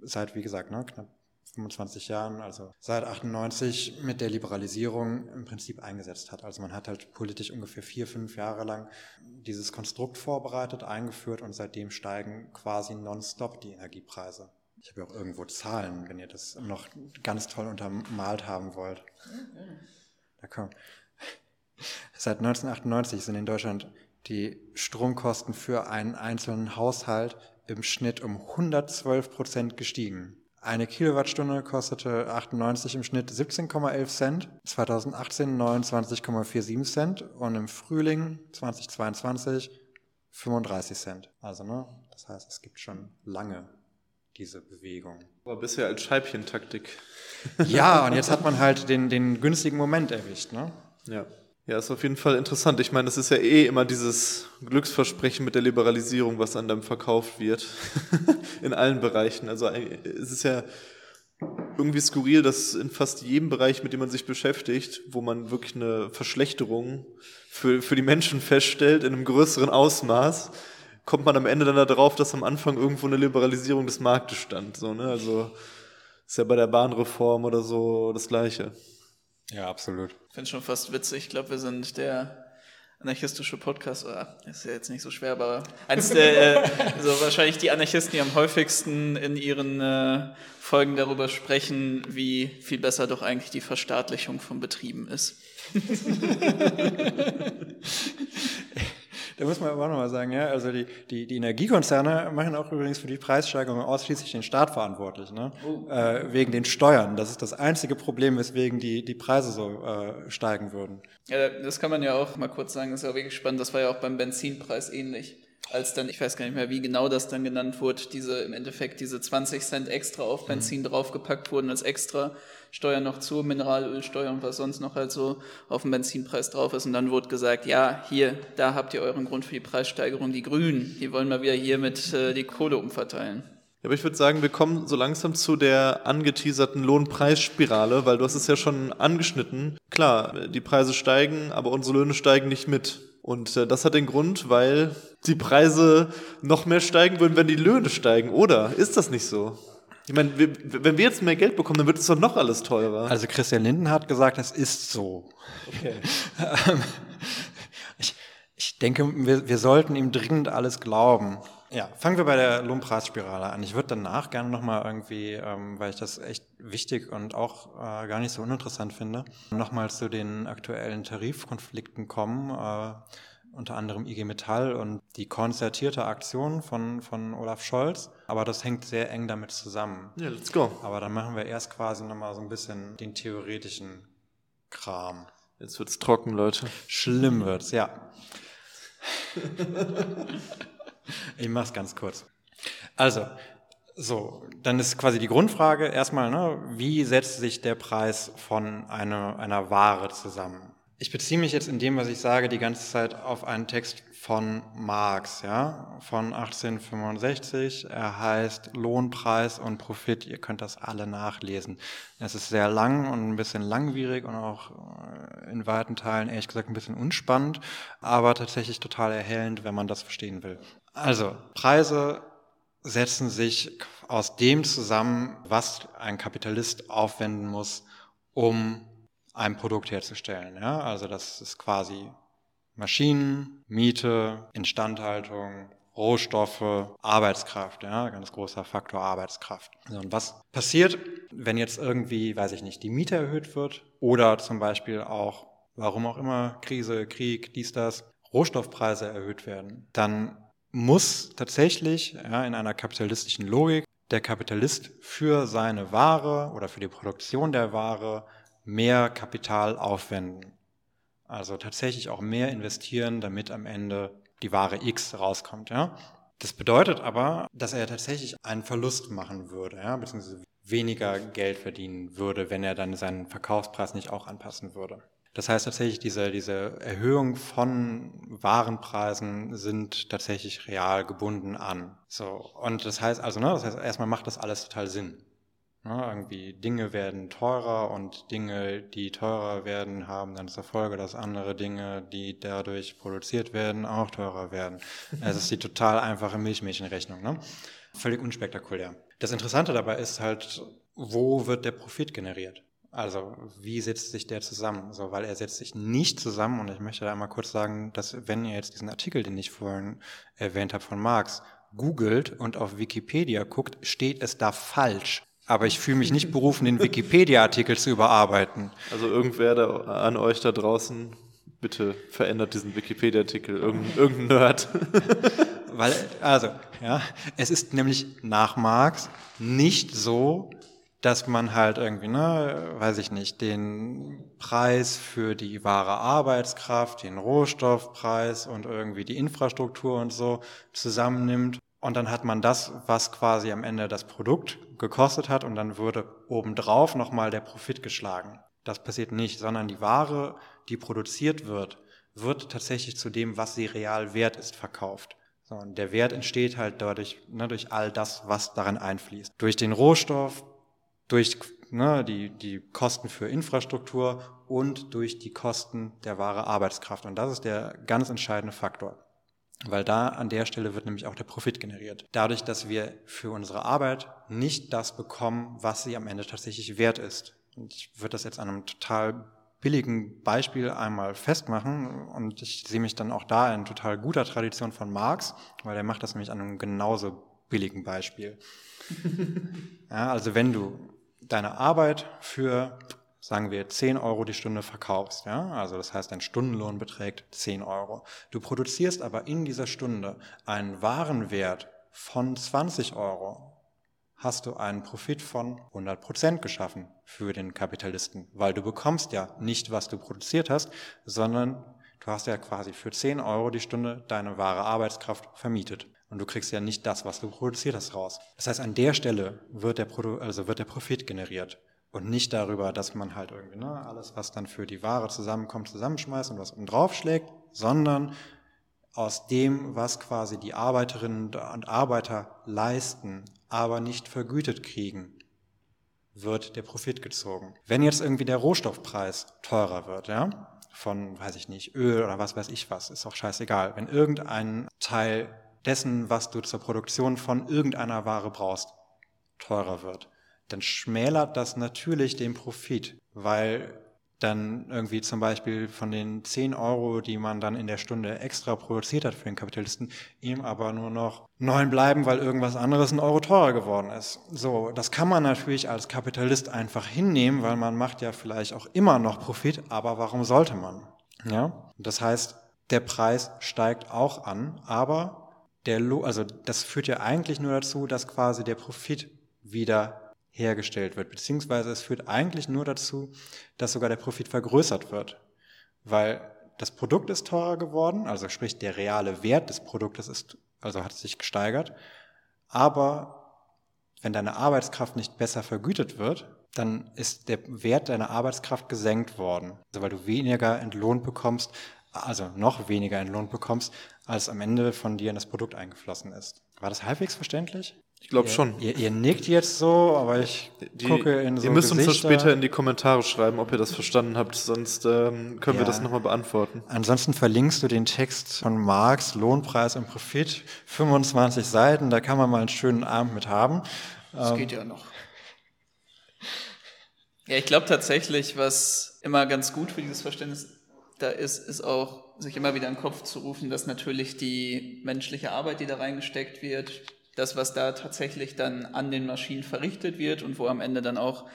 seit, wie gesagt, ne, knapp 25 Jahren, also seit 98 mit der Liberalisierung im Prinzip eingesetzt hat. Also man hat halt politisch ungefähr vier, fünf Jahre lang dieses Konstrukt vorbereitet, eingeführt und seitdem steigen quasi nonstop die Energiepreise. Ich habe ja auch irgendwo Zahlen, wenn ihr das noch ganz toll untermalt haben wollt. Da kommt. Seit 1998 sind in Deutschland die Stromkosten für einen einzelnen Haushalt im Schnitt um 112 Prozent gestiegen. Eine Kilowattstunde kostete 98 im Schnitt 17,11 Cent, 2018 29,47 Cent und im Frühling 2022 35 Cent. Also, ne, das heißt, es gibt schon lange diese Bewegung. Aber bisher als Scheibchentaktik. Ja, und jetzt hat man halt den, den günstigen Moment erwischt, ne? Ja. Ja, ist auf jeden Fall interessant. Ich meine, es ist ja eh immer dieses Glücksversprechen mit der Liberalisierung, was an dann verkauft wird. in allen Bereichen. Also es ist ja irgendwie skurril, dass in fast jedem Bereich, mit dem man sich beschäftigt, wo man wirklich eine Verschlechterung für, für die Menschen feststellt, in einem größeren Ausmaß, kommt man am Ende dann darauf, dass am Anfang irgendwo eine Liberalisierung des Marktes stand. So, ne? Also ist ja bei der Bahnreform oder so das Gleiche. Ja, absolut. Ich finde es schon fast witzig. Ich glaube, wir sind der anarchistische Podcast, oder, ist ja jetzt nicht so schwer, aber eins der, äh, so wahrscheinlich die Anarchisten, die am häufigsten in ihren äh, Folgen darüber sprechen, wie viel besser doch eigentlich die Verstaatlichung von Betrieben ist. Da muss man aber auch nochmal sagen, ja, also die, die, die Energiekonzerne machen auch übrigens für die Preissteigerung ausschließlich den Staat verantwortlich, ne? Oh. Äh, wegen den Steuern. Das ist das einzige Problem, weswegen die, die Preise so äh, steigen würden. Ja, das kann man ja auch mal kurz sagen, das ist ja wirklich spannend. Das war ja auch beim Benzinpreis ähnlich als dann, ich weiß gar nicht mehr, wie genau das dann genannt wurde, diese im Endeffekt diese 20 Cent extra auf Benzin mhm. draufgepackt wurden als extra Steuer noch zu, Mineralölsteuer und was sonst noch halt so auf dem Benzinpreis drauf ist. Und dann wurde gesagt, ja, hier, da habt ihr euren Grund für die Preissteigerung, die Grünen, die wollen mal wieder hier mit äh, die Kohle umverteilen. Ja, aber ich würde sagen, wir kommen so langsam zu der angeteaserten Lohnpreisspirale, weil du hast es ja schon angeschnitten. Klar, die Preise steigen, aber unsere Löhne steigen nicht mit. Und äh, das hat den Grund, weil die Preise noch mehr steigen würden, wenn die Löhne steigen, oder? Ist das nicht so? Ich meine, wenn wir jetzt mehr Geld bekommen, dann wird es doch noch alles teurer. Also Christian Linden hat gesagt, es ist so. Okay. ich, ich denke, wir, wir sollten ihm dringend alles glauben. Ja, fangen wir bei der Lohnpreisspirale an. Ich würde danach gerne nochmal irgendwie, ähm, weil ich das echt wichtig und auch äh, gar nicht so uninteressant finde, nochmal zu den aktuellen Tarifkonflikten kommen. Äh, unter anderem IG Metall und die konzertierte Aktion von, von Olaf Scholz. Aber das hängt sehr eng damit zusammen. Ja, let's go. Aber dann machen wir erst quasi nochmal so ein bisschen den theoretischen Kram. Jetzt wird's trocken, Leute. Schlimm wird's, ja. ich mach's ganz kurz. Also, so, dann ist quasi die Grundfrage erstmal, ne, wie setzt sich der Preis von einer, einer Ware zusammen? Ich beziehe mich jetzt in dem, was ich sage, die ganze Zeit auf einen Text von Marx, ja, von 1865. Er heißt Lohnpreis und Profit. Ihr könnt das alle nachlesen. Es ist sehr lang und ein bisschen langwierig und auch äh, in weiten Teilen ehrlich gesagt ein bisschen unspannend, aber tatsächlich total erhellend, wenn man das verstehen will. Also, Preise setzen sich aus dem zusammen, was ein Kapitalist aufwenden muss, um ein Produkt herzustellen. Ja? Also das ist quasi Maschinen, Miete, Instandhaltung, Rohstoffe, Arbeitskraft, ja, ganz großer Faktor Arbeitskraft. So, und was passiert, wenn jetzt irgendwie, weiß ich nicht, die Miete erhöht wird oder zum Beispiel auch, warum auch immer, Krise, Krieg, dies, das, Rohstoffpreise erhöht werden, dann muss tatsächlich ja, in einer kapitalistischen Logik der Kapitalist für seine Ware oder für die Produktion der Ware mehr Kapital aufwenden. Also tatsächlich auch mehr investieren, damit am Ende die Ware X rauskommt. Ja? Das bedeutet aber, dass er tatsächlich einen Verlust machen würde, ja? beziehungsweise weniger Geld verdienen würde, wenn er dann seinen Verkaufspreis nicht auch anpassen würde. Das heißt tatsächlich, diese, diese Erhöhung von Warenpreisen sind tatsächlich real gebunden an. So. Und das heißt also, ne, das heißt, erstmal macht das alles total Sinn. Ne, irgendwie Dinge werden teurer und Dinge, die teurer werden, haben dann zur Folge, dass andere Dinge, die dadurch produziert werden, auch teurer werden. Es ist die total einfache Milchmädchenrechnung. Ne? Völlig unspektakulär. Das Interessante dabei ist halt, wo wird der Profit generiert? Also wie setzt sich der zusammen? So, weil er setzt sich nicht zusammen und ich möchte da einmal kurz sagen, dass wenn ihr jetzt diesen Artikel, den ich vorhin erwähnt habe von Marx, googelt und auf Wikipedia guckt, steht es da falsch aber ich fühle mich nicht berufen, den Wikipedia-Artikel zu überarbeiten. Also irgendwer da an euch da draußen, bitte verändert diesen Wikipedia-Artikel, irgendein, irgendein Nerd. Weil, also, ja, es ist nämlich nach Marx nicht so, dass man halt irgendwie, ne, weiß ich nicht, den Preis für die wahre Arbeitskraft, den Rohstoffpreis und irgendwie die Infrastruktur und so zusammennimmt und dann hat man das, was quasi am Ende das Produkt gekostet hat und dann würde obendrauf nochmal der Profit geschlagen. Das passiert nicht, sondern die Ware, die produziert wird, wird tatsächlich zu dem, was sie real wert ist, verkauft. So, und der Wert entsteht halt dadurch, ne, durch all das, was darin einfließt. Durch den Rohstoff, durch ne, die, die Kosten für Infrastruktur und durch die Kosten der wahre Arbeitskraft. Und das ist der ganz entscheidende Faktor. Weil da an der Stelle wird nämlich auch der Profit generiert. Dadurch, dass wir für unsere Arbeit nicht das bekommen, was sie am Ende tatsächlich wert ist. Und ich würde das jetzt an einem total billigen Beispiel einmal festmachen und ich sehe mich dann auch da in total guter Tradition von Marx, weil er macht das nämlich an einem genauso billigen Beispiel. ja, also wenn du deine Arbeit für sagen wir, 10 Euro die Stunde verkaufst. Ja? Also das heißt, dein Stundenlohn beträgt 10 Euro. Du produzierst aber in dieser Stunde einen Warenwert von 20 Euro, hast du einen Profit von 100 Prozent geschaffen für den Kapitalisten, weil du bekommst ja nicht, was du produziert hast, sondern du hast ja quasi für 10 Euro die Stunde deine wahre Arbeitskraft vermietet. Und du kriegst ja nicht das, was du produziert hast, raus. Das heißt, an der Stelle wird der, Produ also wird der Profit generiert und nicht darüber, dass man halt irgendwie ne, alles, was dann für die Ware zusammenkommt, zusammenschmeißt und was oben drauf schlägt, sondern aus dem, was quasi die Arbeiterinnen und Arbeiter leisten, aber nicht vergütet kriegen, wird der Profit gezogen. Wenn jetzt irgendwie der Rohstoffpreis teurer wird, ja, von, weiß ich nicht, Öl oder was weiß ich was, ist auch scheißegal. Wenn irgendein Teil dessen, was du zur Produktion von irgendeiner Ware brauchst, teurer wird, dann schmälert das natürlich den Profit, weil dann irgendwie zum Beispiel von den 10 Euro, die man dann in der Stunde extra produziert hat für den Kapitalisten, ihm aber nur noch neun bleiben, weil irgendwas anderes ein Euro teurer geworden ist. So, das kann man natürlich als Kapitalist einfach hinnehmen, weil man macht ja vielleicht auch immer noch Profit, aber warum sollte man? Ja, das heißt, der Preis steigt auch an, aber der, also das führt ja eigentlich nur dazu, dass quasi der Profit wieder hergestellt wird. Beziehungsweise es führt eigentlich nur dazu, dass sogar der Profit vergrößert wird. Weil das Produkt ist teurer geworden, also sprich der reale Wert des Produktes ist, also hat sich gesteigert. Aber wenn deine Arbeitskraft nicht besser vergütet wird, dann ist der Wert deiner Arbeitskraft gesenkt worden. Also weil du weniger entlohnt bekommst also noch weniger Entlohn bekommst, als am Ende von dir in das Produkt eingeflossen ist. War das halbwegs verständlich? Ich glaube schon. Ihr, ihr, nickt jetzt so, aber ich die, gucke in so Ihr müsst Gesichter. uns das später in die Kommentare schreiben, ob ihr das verstanden habt, sonst ähm, können ja. wir das nochmal beantworten. Ansonsten verlinkst du den Text von Marx, Lohnpreis und Profit, 25 Seiten, da kann man mal einen schönen Abend mit haben. Das ähm, geht ja noch. Ja, ich glaube tatsächlich, was immer ganz gut für dieses Verständnis da ist, ist auch, sich immer wieder in den Kopf zu rufen, dass natürlich die menschliche Arbeit, die da reingesteckt wird, das, was da tatsächlich dann an den Maschinen verrichtet wird und wo am Ende dann auch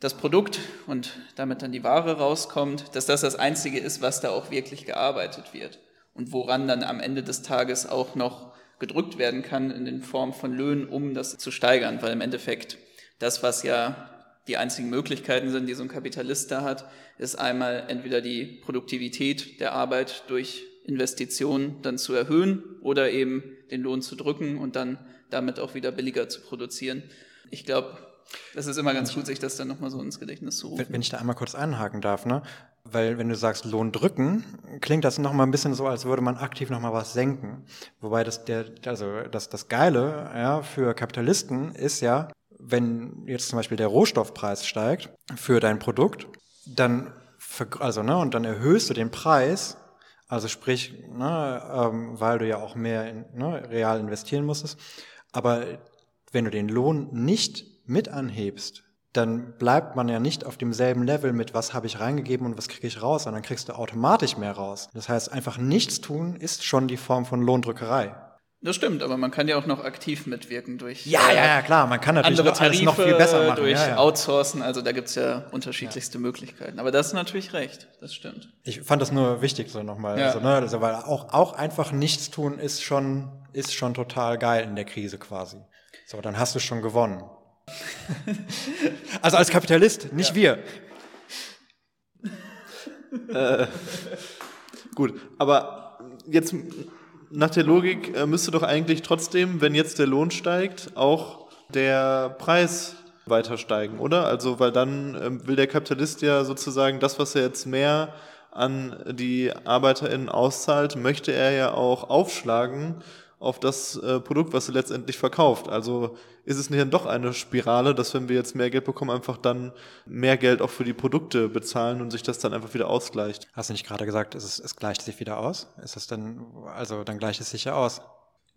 das Produkt und damit dann die Ware rauskommt, dass das das Einzige ist, was da auch wirklich gearbeitet wird und woran dann am Ende des Tages auch noch gedrückt werden kann in den Form von Löhnen, um das zu steigern, weil im Endeffekt das, was ja die einzigen Möglichkeiten sind, die so ein Kapitalist da hat, ist einmal entweder die Produktivität der Arbeit durch Investitionen dann zu erhöhen oder eben den Lohn zu drücken und dann damit auch wieder billiger zu produzieren. Ich glaube, das ist immer ganz gut, sich das dann nochmal so ins Gedächtnis zu rufen. Wenn ich da einmal kurz einhaken darf, ne? Weil wenn du sagst Lohn drücken, klingt das nochmal ein bisschen so, als würde man aktiv nochmal was senken. Wobei das der, also das, das Geile ja, für Kapitalisten ist ja, wenn jetzt zum Beispiel der Rohstoffpreis steigt für dein Produkt, dann, also, ne, und dann erhöhst du den Preis, also sprich, ne, ähm, weil du ja auch mehr in, ne, real investieren musstest. Aber wenn du den Lohn nicht mit anhebst, dann bleibt man ja nicht auf demselben Level mit, was habe ich reingegeben und was kriege ich raus, sondern kriegst du automatisch mehr raus. Das heißt, einfach nichts tun ist schon die Form von Lohndrückerei. Das stimmt, aber man kann ja auch noch aktiv mitwirken durch ja, äh, ja, ja, klar, man kann natürlich andere Tarife, noch viel besser machen. durch ja, ja. Outsourcen, also da gibt's ja unterschiedlichste ja. Möglichkeiten. Aber das ist natürlich recht, das stimmt. Ich fand das nur wichtig so nochmal, ja. also, ne, also, weil auch, auch einfach nichts tun ist schon, ist schon total geil in der Krise quasi. So, dann hast du schon gewonnen. also als Kapitalist, nicht wir. äh, gut, aber jetzt nach der Logik äh, müsste doch eigentlich trotzdem, wenn jetzt der Lohn steigt, auch der Preis weiter steigen, oder? Also, weil dann ähm, will der Kapitalist ja sozusagen das, was er jetzt mehr an die ArbeiterInnen auszahlt, möchte er ja auch aufschlagen auf das äh, Produkt, was er letztendlich verkauft. Also ist es nicht dann doch eine Spirale, dass wenn wir jetzt mehr Geld bekommen, einfach dann mehr Geld auch für die Produkte bezahlen und sich das dann einfach wieder ausgleicht. Hast du nicht gerade gesagt, es, es gleicht sich wieder aus? Ist das dann, also dann gleicht es sich ja aus?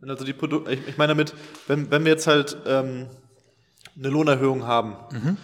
Also die Produkte, ich, ich meine damit, wenn, wenn wir jetzt halt ähm, eine Lohnerhöhung haben, mhm.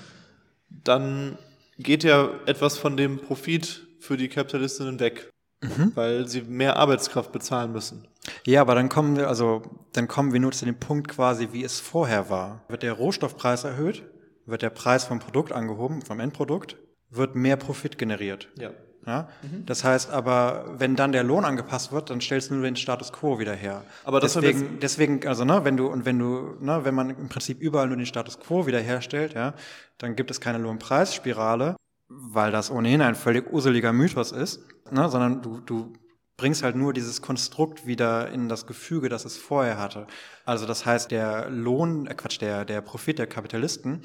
dann geht ja etwas von dem Profit für die Kapitalistinnen weg mhm. weil sie mehr Arbeitskraft bezahlen müssen. Ja, aber dann kommen wir, also dann kommen wir nur zu dem Punkt quasi, wie es vorher war. Wird der Rohstoffpreis erhöht, wird der Preis vom Produkt angehoben, vom Endprodukt, wird mehr Profit generiert. Ja. Ja? Mhm. Das heißt aber, wenn dann der Lohn angepasst wird, dann stellst du nur den Status quo wieder her. Aber deswegen, deswegen, also ne, wenn du und wenn du, ne, wenn man im Prinzip überall nur den Status quo wieder herstellt, ja, dann gibt es keine Lohnpreisspirale, weil das ohnehin ein völlig useliger Mythos ist, ne, sondern du, du bringst halt nur dieses Konstrukt wieder in das Gefüge, das es vorher hatte. Also das heißt, der Lohn, äh Quatsch, der, der Profit der Kapitalisten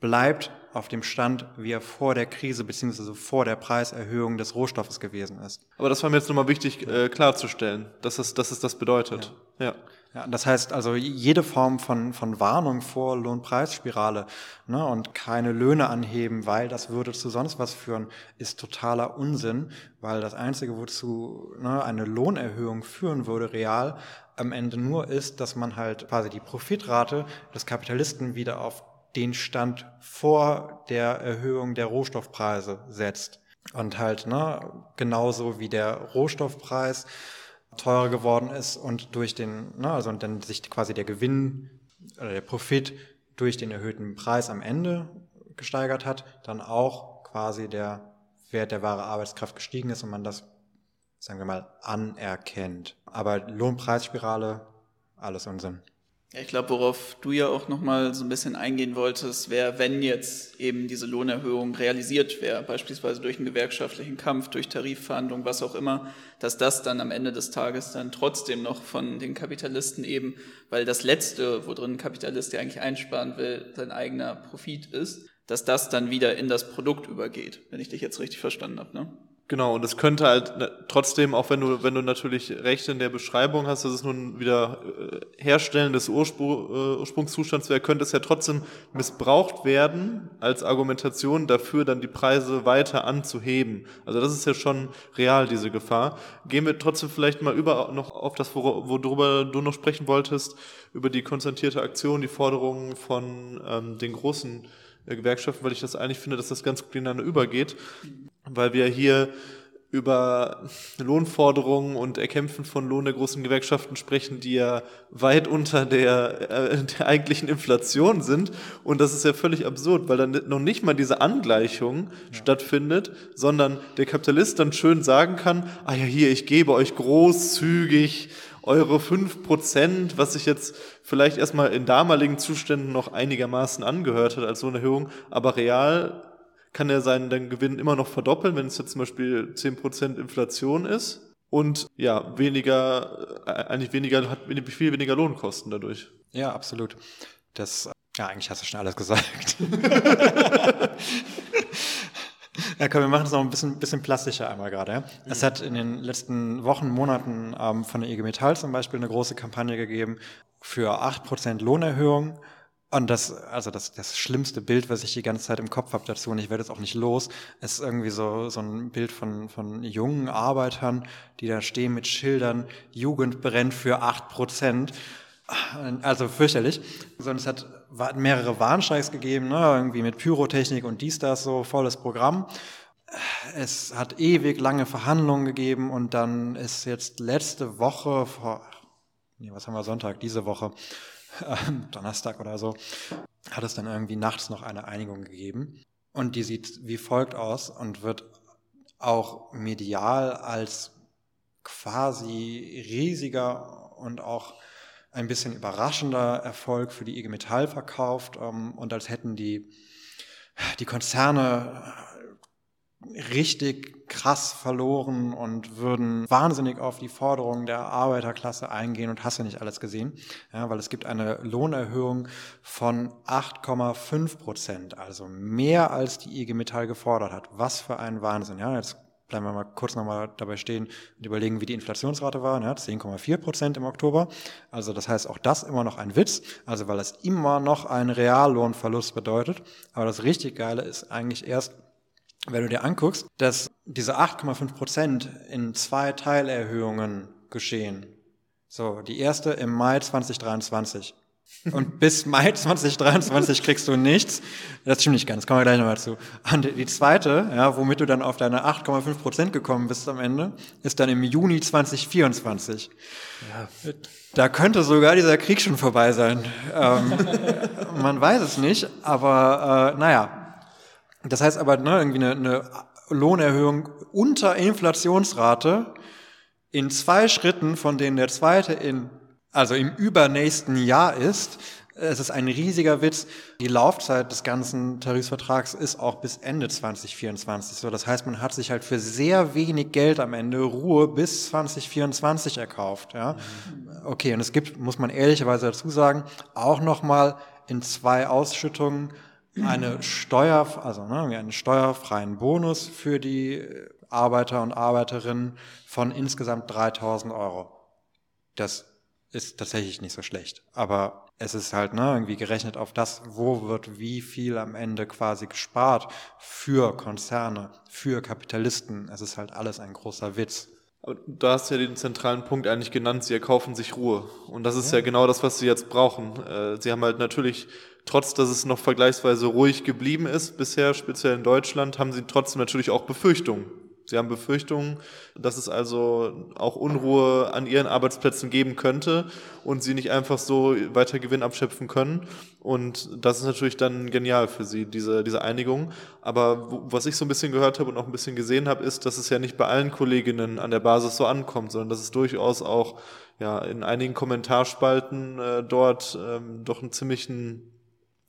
bleibt auf dem Stand, wie er vor der Krise beziehungsweise vor der Preiserhöhung des Rohstoffes gewesen ist. Aber das war mir jetzt nochmal wichtig äh, klarzustellen, dass es, dass es das bedeutet. Ja. ja. Ja, das heißt also jede Form von, von Warnung vor Lohnpreisspirale ne, und keine Löhne anheben, weil das würde zu sonst was führen, ist totaler Unsinn, weil das Einzige, wozu ne, eine Lohnerhöhung führen würde, real, am Ende nur ist, dass man halt quasi die Profitrate des Kapitalisten wieder auf den Stand vor der Erhöhung der Rohstoffpreise setzt. Und halt, ne, genauso wie der Rohstoffpreis teurer geworden ist und durch den, ne, also und dann sich quasi der Gewinn oder der Profit durch den erhöhten Preis am Ende gesteigert hat, dann auch quasi der Wert der wahre Arbeitskraft gestiegen ist und man das, sagen wir mal, anerkennt. Aber Lohnpreisspirale, alles Unsinn. Ja, ich glaube, worauf du ja auch nochmal so ein bisschen eingehen wolltest, wäre, wenn jetzt eben diese Lohnerhöhung realisiert wäre, beispielsweise durch einen gewerkschaftlichen Kampf, durch Tarifverhandlungen, was auch immer, dass das dann am Ende des Tages dann trotzdem noch von den Kapitalisten eben, weil das Letzte, worin ein Kapitalist ja eigentlich einsparen will, sein eigener Profit ist, dass das dann wieder in das Produkt übergeht, wenn ich dich jetzt richtig verstanden habe. Ne? Genau, und es könnte halt trotzdem, auch wenn du, wenn du natürlich recht in der Beschreibung hast, dass es nun wieder äh, Herstellen des Urspr äh, Ursprungszustands wäre, könnte es ja trotzdem missbraucht werden als Argumentation dafür, dann die Preise weiter anzuheben. Also das ist ja schon real, diese Gefahr. Gehen wir trotzdem vielleicht mal über noch auf das, worüber du noch sprechen wolltest, über die konzentrierte Aktion, die Forderungen von ähm, den großen Gewerkschaften, weil ich das eigentlich finde, dass das ganz gut ineinander übergeht weil wir hier über Lohnforderungen und Erkämpfen von Lohn der großen Gewerkschaften sprechen, die ja weit unter der, äh, der eigentlichen Inflation sind. Und das ist ja völlig absurd, weil dann noch nicht mal diese Angleichung ja. stattfindet, sondern der Kapitalist dann schön sagen kann, ah ja, hier, ich gebe euch großzügig eure fünf Prozent, was sich jetzt vielleicht erstmal in damaligen Zuständen noch einigermaßen angehört hat als so eine Erhöhung, aber real kann er seinen dann Gewinn immer noch verdoppeln, wenn es jetzt zum Beispiel 10% Inflation ist und ja, weniger, äh, eigentlich weniger, hat viel weniger Lohnkosten dadurch. Ja, absolut. Das, ja, eigentlich hast du schon alles gesagt. Ja, komm, wir machen es noch ein bisschen, bisschen plastischer einmal gerade. Ja? Es hat in den letzten Wochen, Monaten ähm, von der IG Metall zum Beispiel eine große Kampagne gegeben für 8% Lohnerhöhung und das, also das, das schlimmste Bild, was ich die ganze Zeit im Kopf habe dazu, und ich werde es auch nicht los, ist irgendwie so, so ein Bild von, von jungen Arbeitern, die da stehen mit Schildern, Jugend brennt für acht Prozent. Also fürchterlich. Sondern es hat mehrere Warnstreiks gegeben, ne, irgendwie mit Pyrotechnik und dies, das, so volles Programm. Es hat ewig lange Verhandlungen gegeben und dann ist jetzt letzte Woche, vor, nee, was haben wir Sonntag, diese Woche, Donnerstag oder so, hat es dann irgendwie nachts noch eine Einigung gegeben. Und die sieht wie folgt aus und wird auch medial als quasi riesiger und auch ein bisschen überraschender Erfolg für die IG Metall verkauft ähm, und als hätten die, die Konzerne richtig krass verloren und würden wahnsinnig auf die Forderungen der Arbeiterklasse eingehen und hast du nicht alles gesehen, ja, weil es gibt eine Lohnerhöhung von 8,5 Prozent, also mehr als die IG Metall gefordert hat. Was für ein Wahnsinn, ja. Jetzt bleiben wir mal kurz nochmal dabei stehen und überlegen, wie die Inflationsrate war, ja, 10,4 Prozent im Oktober. Also das heißt auch das immer noch ein Witz, also weil es immer noch einen Reallohnverlust bedeutet. Aber das richtig Geile ist eigentlich erst, wenn du dir anguckst, dass diese 8,5 Prozent in zwei Teilerhöhungen geschehen. So, die erste im Mai 2023. Und bis Mai 2023 kriegst du nichts. Das stimmt nicht ganz, kommen wir gleich nochmal zu. Und die zweite, ja, womit du dann auf deine 8,5 Prozent gekommen bist am Ende, ist dann im Juni 2024. Ja. Da könnte sogar dieser Krieg schon vorbei sein. ähm, man weiß es nicht, aber äh, naja, das heißt aber, ne, irgendwie eine, eine Lohnerhöhung unter Inflationsrate in zwei Schritten, von denen der zweite in, also im übernächsten Jahr ist. Es ist ein riesiger Witz. Die Laufzeit des ganzen Tarifvertrags ist auch bis Ende 2024. So, das heißt, man hat sich halt für sehr wenig Geld am Ende Ruhe bis 2024 erkauft. Ja, okay. Und es gibt, muss man ehrlicherweise dazu sagen, auch noch mal in zwei Ausschüttungen eine Steuer, also ne, einen steuerfreien Bonus für die Arbeiter und Arbeiterinnen von insgesamt 3000 Euro. Das ist tatsächlich nicht so schlecht. Aber es ist halt ne, irgendwie gerechnet auf das, wo wird wie viel am Ende quasi gespart für Konzerne, für Kapitalisten. Es ist halt alles ein großer Witz. Aber du hast ja den zentralen Punkt eigentlich genannt, sie erkaufen sich Ruhe. Und das ist ja, ja genau das, was sie jetzt brauchen. Äh, sie haben halt natürlich trotz dass es noch vergleichsweise ruhig geblieben ist bisher, speziell in Deutschland, haben sie trotzdem natürlich auch Befürchtungen. Sie haben Befürchtungen, dass es also auch Unruhe an ihren Arbeitsplätzen geben könnte und sie nicht einfach so weiter Gewinn abschöpfen können. Und das ist natürlich dann genial für sie, diese, diese Einigung. Aber was ich so ein bisschen gehört habe und auch ein bisschen gesehen habe, ist, dass es ja nicht bei allen Kolleginnen an der Basis so ankommt, sondern dass es durchaus auch ja, in einigen Kommentarspalten äh, dort ähm, doch einen ziemlichen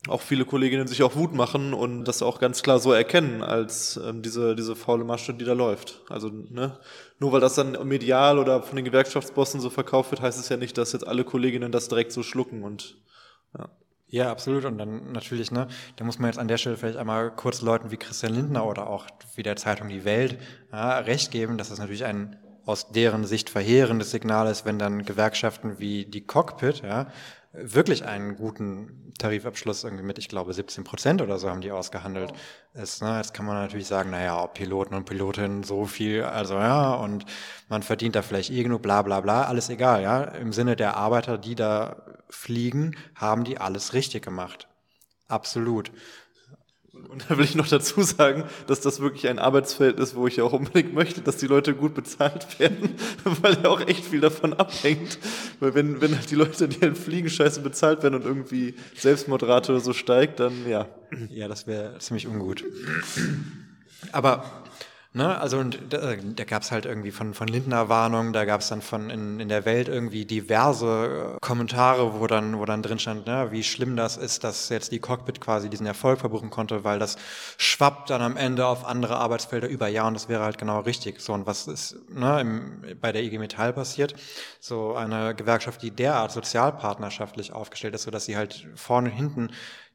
auch viele Kolleginnen sich auch Wut machen und das auch ganz klar so erkennen als ähm, diese, diese faule Masche, die da läuft. Also ne, nur weil das dann medial oder von den Gewerkschaftsbossen so verkauft wird, heißt es ja nicht, dass jetzt alle Kolleginnen das direkt so schlucken und ja. Ja, absolut. Und dann natürlich, ne, da muss man jetzt an der Stelle vielleicht einmal kurz Leuten wie Christian Lindner oder auch wie der Zeitung Die Welt ja, recht geben, dass das natürlich ein aus deren Sicht verheerendes Signal ist, wenn dann Gewerkschaften wie die Cockpit ja, wirklich einen guten Tarifabschluss irgendwie mit, ich glaube, 17 Prozent oder so haben die ausgehandelt. Oh. Ist, ne, jetzt kann man natürlich sagen, naja, ob Piloten und Pilotinnen so viel, also ja, und man verdient da vielleicht irgendwo, bla bla bla, alles egal, ja. Im Sinne der Arbeiter, die da fliegen, haben die alles richtig gemacht. Absolut. Und da will ich noch dazu sagen, dass das wirklich ein Arbeitsfeld ist, wo ich auch unbedingt möchte, dass die Leute gut bezahlt werden, weil ja auch echt viel davon abhängt. Weil wenn, wenn halt die Leute, die halt fliegen, scheiße bezahlt werden und irgendwie Selbstmordrate oder so steigt, dann ja. Ja, das wäre ziemlich ungut. Aber Ne? Also und da, da gab es halt irgendwie von, von Lindner Warnungen, da gab es dann von in, in der Welt irgendwie diverse äh, Kommentare, wo dann, wo dann drin stand, ne, wie schlimm das ist, dass jetzt die Cockpit quasi diesen Erfolg verbuchen konnte, weil das schwappt dann am Ende auf andere Arbeitsfelder über. Ja, und das wäre halt genau richtig. So, und was ist ne, im, bei der IG Metall passiert? So eine Gewerkschaft, die derart sozialpartnerschaftlich aufgestellt ist, so dass sie halt vorne und hinten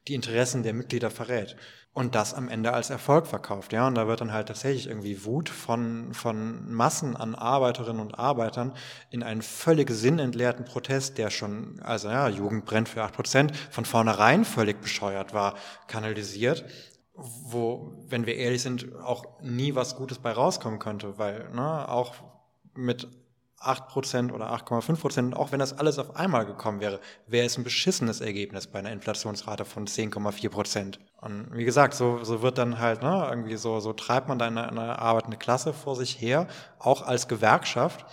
die Interessen der Mitglieder verrät und das am Ende als Erfolg verkauft. Ja, und da wird dann halt tatsächlich irgendwie Wut von, von Massen an Arbeiterinnen und Arbeitern in einen völlig sinnentleerten Protest, der schon, also ja, Jugend brennt für acht Prozent, von vornherein völlig bescheuert war, kanalisiert wo, wenn wir ehrlich sind, auch nie was Gutes bei rauskommen könnte, weil ne, auch mit 8% oder 8,5%, auch wenn das alles auf einmal gekommen wäre, wäre es ein beschissenes Ergebnis bei einer Inflationsrate von 10,4%. Und wie gesagt, so, so wird dann halt, ne, irgendwie so, so treibt man da eine, eine arbeitende Klasse vor sich her, auch als Gewerkschaft,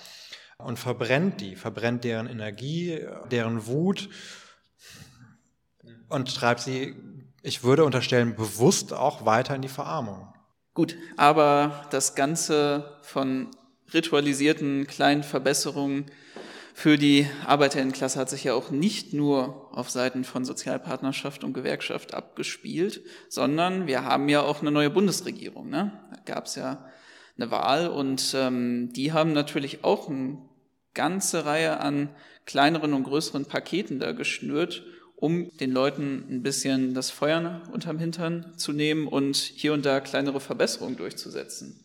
und verbrennt die, verbrennt deren Energie, deren Wut und treibt sie, ich würde unterstellen, bewusst auch weiter in die Verarmung. Gut, aber das Ganze von ritualisierten kleinen Verbesserungen für die Arbeiterinnenklasse hat sich ja auch nicht nur auf Seiten von Sozialpartnerschaft und Gewerkschaft abgespielt, sondern wir haben ja auch eine neue Bundesregierung. Ne? Da gab es ja eine Wahl und ähm, die haben natürlich auch eine ganze Reihe an kleineren und größeren Paketen da geschnürt, um den Leuten ein bisschen das Feuer unterm Hintern zu nehmen und hier und da kleinere Verbesserungen durchzusetzen.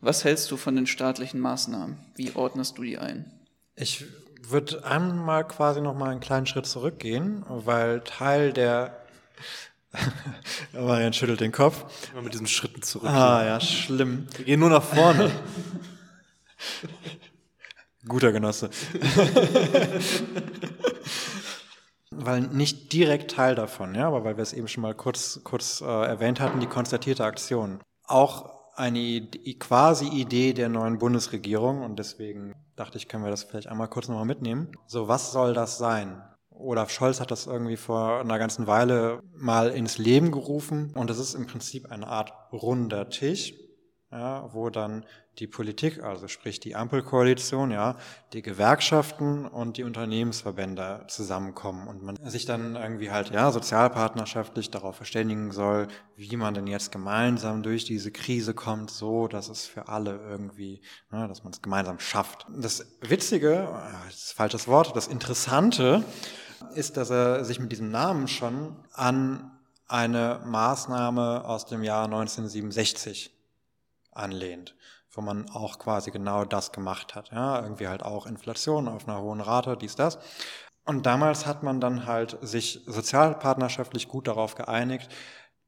Was hältst du von den staatlichen Maßnahmen? Wie ordnest du die ein? Ich würde einmal quasi noch mal einen kleinen Schritt zurückgehen, weil Teil der Marian schüttelt den Kopf. Immer mit diesen Schritten zurück. Ah ja, schlimm. Wir gehen nur nach vorne. Guter Genosse. weil nicht direkt Teil davon, ja, aber weil wir es eben schon mal kurz, kurz äh, erwähnt hatten, die konstatierte Aktion. Auch eine quasi Idee der neuen Bundesregierung und deswegen dachte ich, können wir das vielleicht einmal kurz nochmal mitnehmen. So, was soll das sein? Olaf Scholz hat das irgendwie vor einer ganzen Weile mal ins Leben gerufen und das ist im Prinzip eine Art runder Tisch, ja, wo dann die Politik, also sprich die Ampelkoalition, ja, die Gewerkschaften und die Unternehmensverbände zusammenkommen und man sich dann irgendwie halt, ja, sozialpartnerschaftlich darauf verständigen soll, wie man denn jetzt gemeinsam durch diese Krise kommt, so, dass es für alle irgendwie, ne, dass man es gemeinsam schafft. Das Witzige, das ist falsches Wort, das Interessante ist, dass er sich mit diesem Namen schon an eine Maßnahme aus dem Jahr 1967 anlehnt, wo man auch quasi genau das gemacht hat. Ja, irgendwie halt auch Inflation auf einer hohen Rate, dies, das. Und damals hat man dann halt sich sozialpartnerschaftlich gut darauf geeinigt,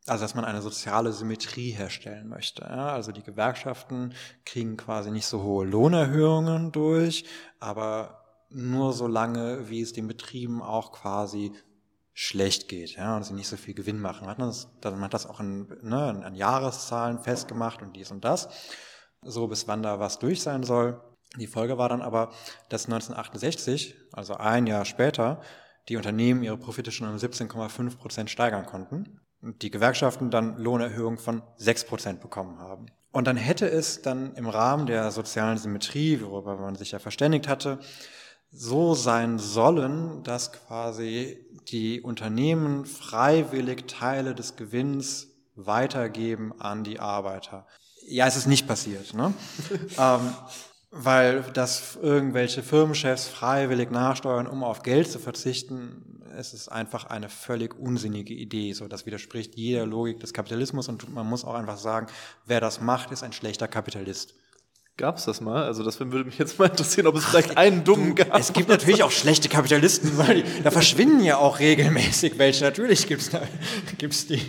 also dass man eine soziale Symmetrie herstellen möchte. Ja, also die Gewerkschaften kriegen quasi nicht so hohe Lohnerhöhungen durch, aber nur so lange, wie es den Betrieben auch quasi schlecht geht ja, und sie nicht so viel Gewinn machen. Man hat das, man hat das auch in, ne, in Jahreszahlen festgemacht und dies und das, so bis wann da was durch sein soll. Die Folge war dann aber, dass 1968, also ein Jahr später, die Unternehmen ihre Profite schon um 17,5 Prozent steigern konnten und die Gewerkschaften dann Lohnerhöhungen von 6 Prozent bekommen haben. Und dann hätte es dann im Rahmen der sozialen Symmetrie, worüber man sich ja verständigt hatte, so sein sollen, dass quasi die Unternehmen freiwillig Teile des Gewinns weitergeben an die Arbeiter. Ja, es ist nicht passiert, ne? ähm, weil dass irgendwelche Firmenchefs freiwillig nachsteuern, um auf Geld zu verzichten, es ist einfach eine völlig unsinnige Idee. So, das widerspricht jeder Logik des Kapitalismus und man muss auch einfach sagen, wer das macht, ist ein schlechter Kapitalist. Gab es das mal? Also das würde mich jetzt mal interessieren, ob es vielleicht einen dummen gab. Es gibt natürlich auch schlechte Kapitalisten, weil die, da verschwinden ja auch regelmäßig welche. Natürlich gibt es die.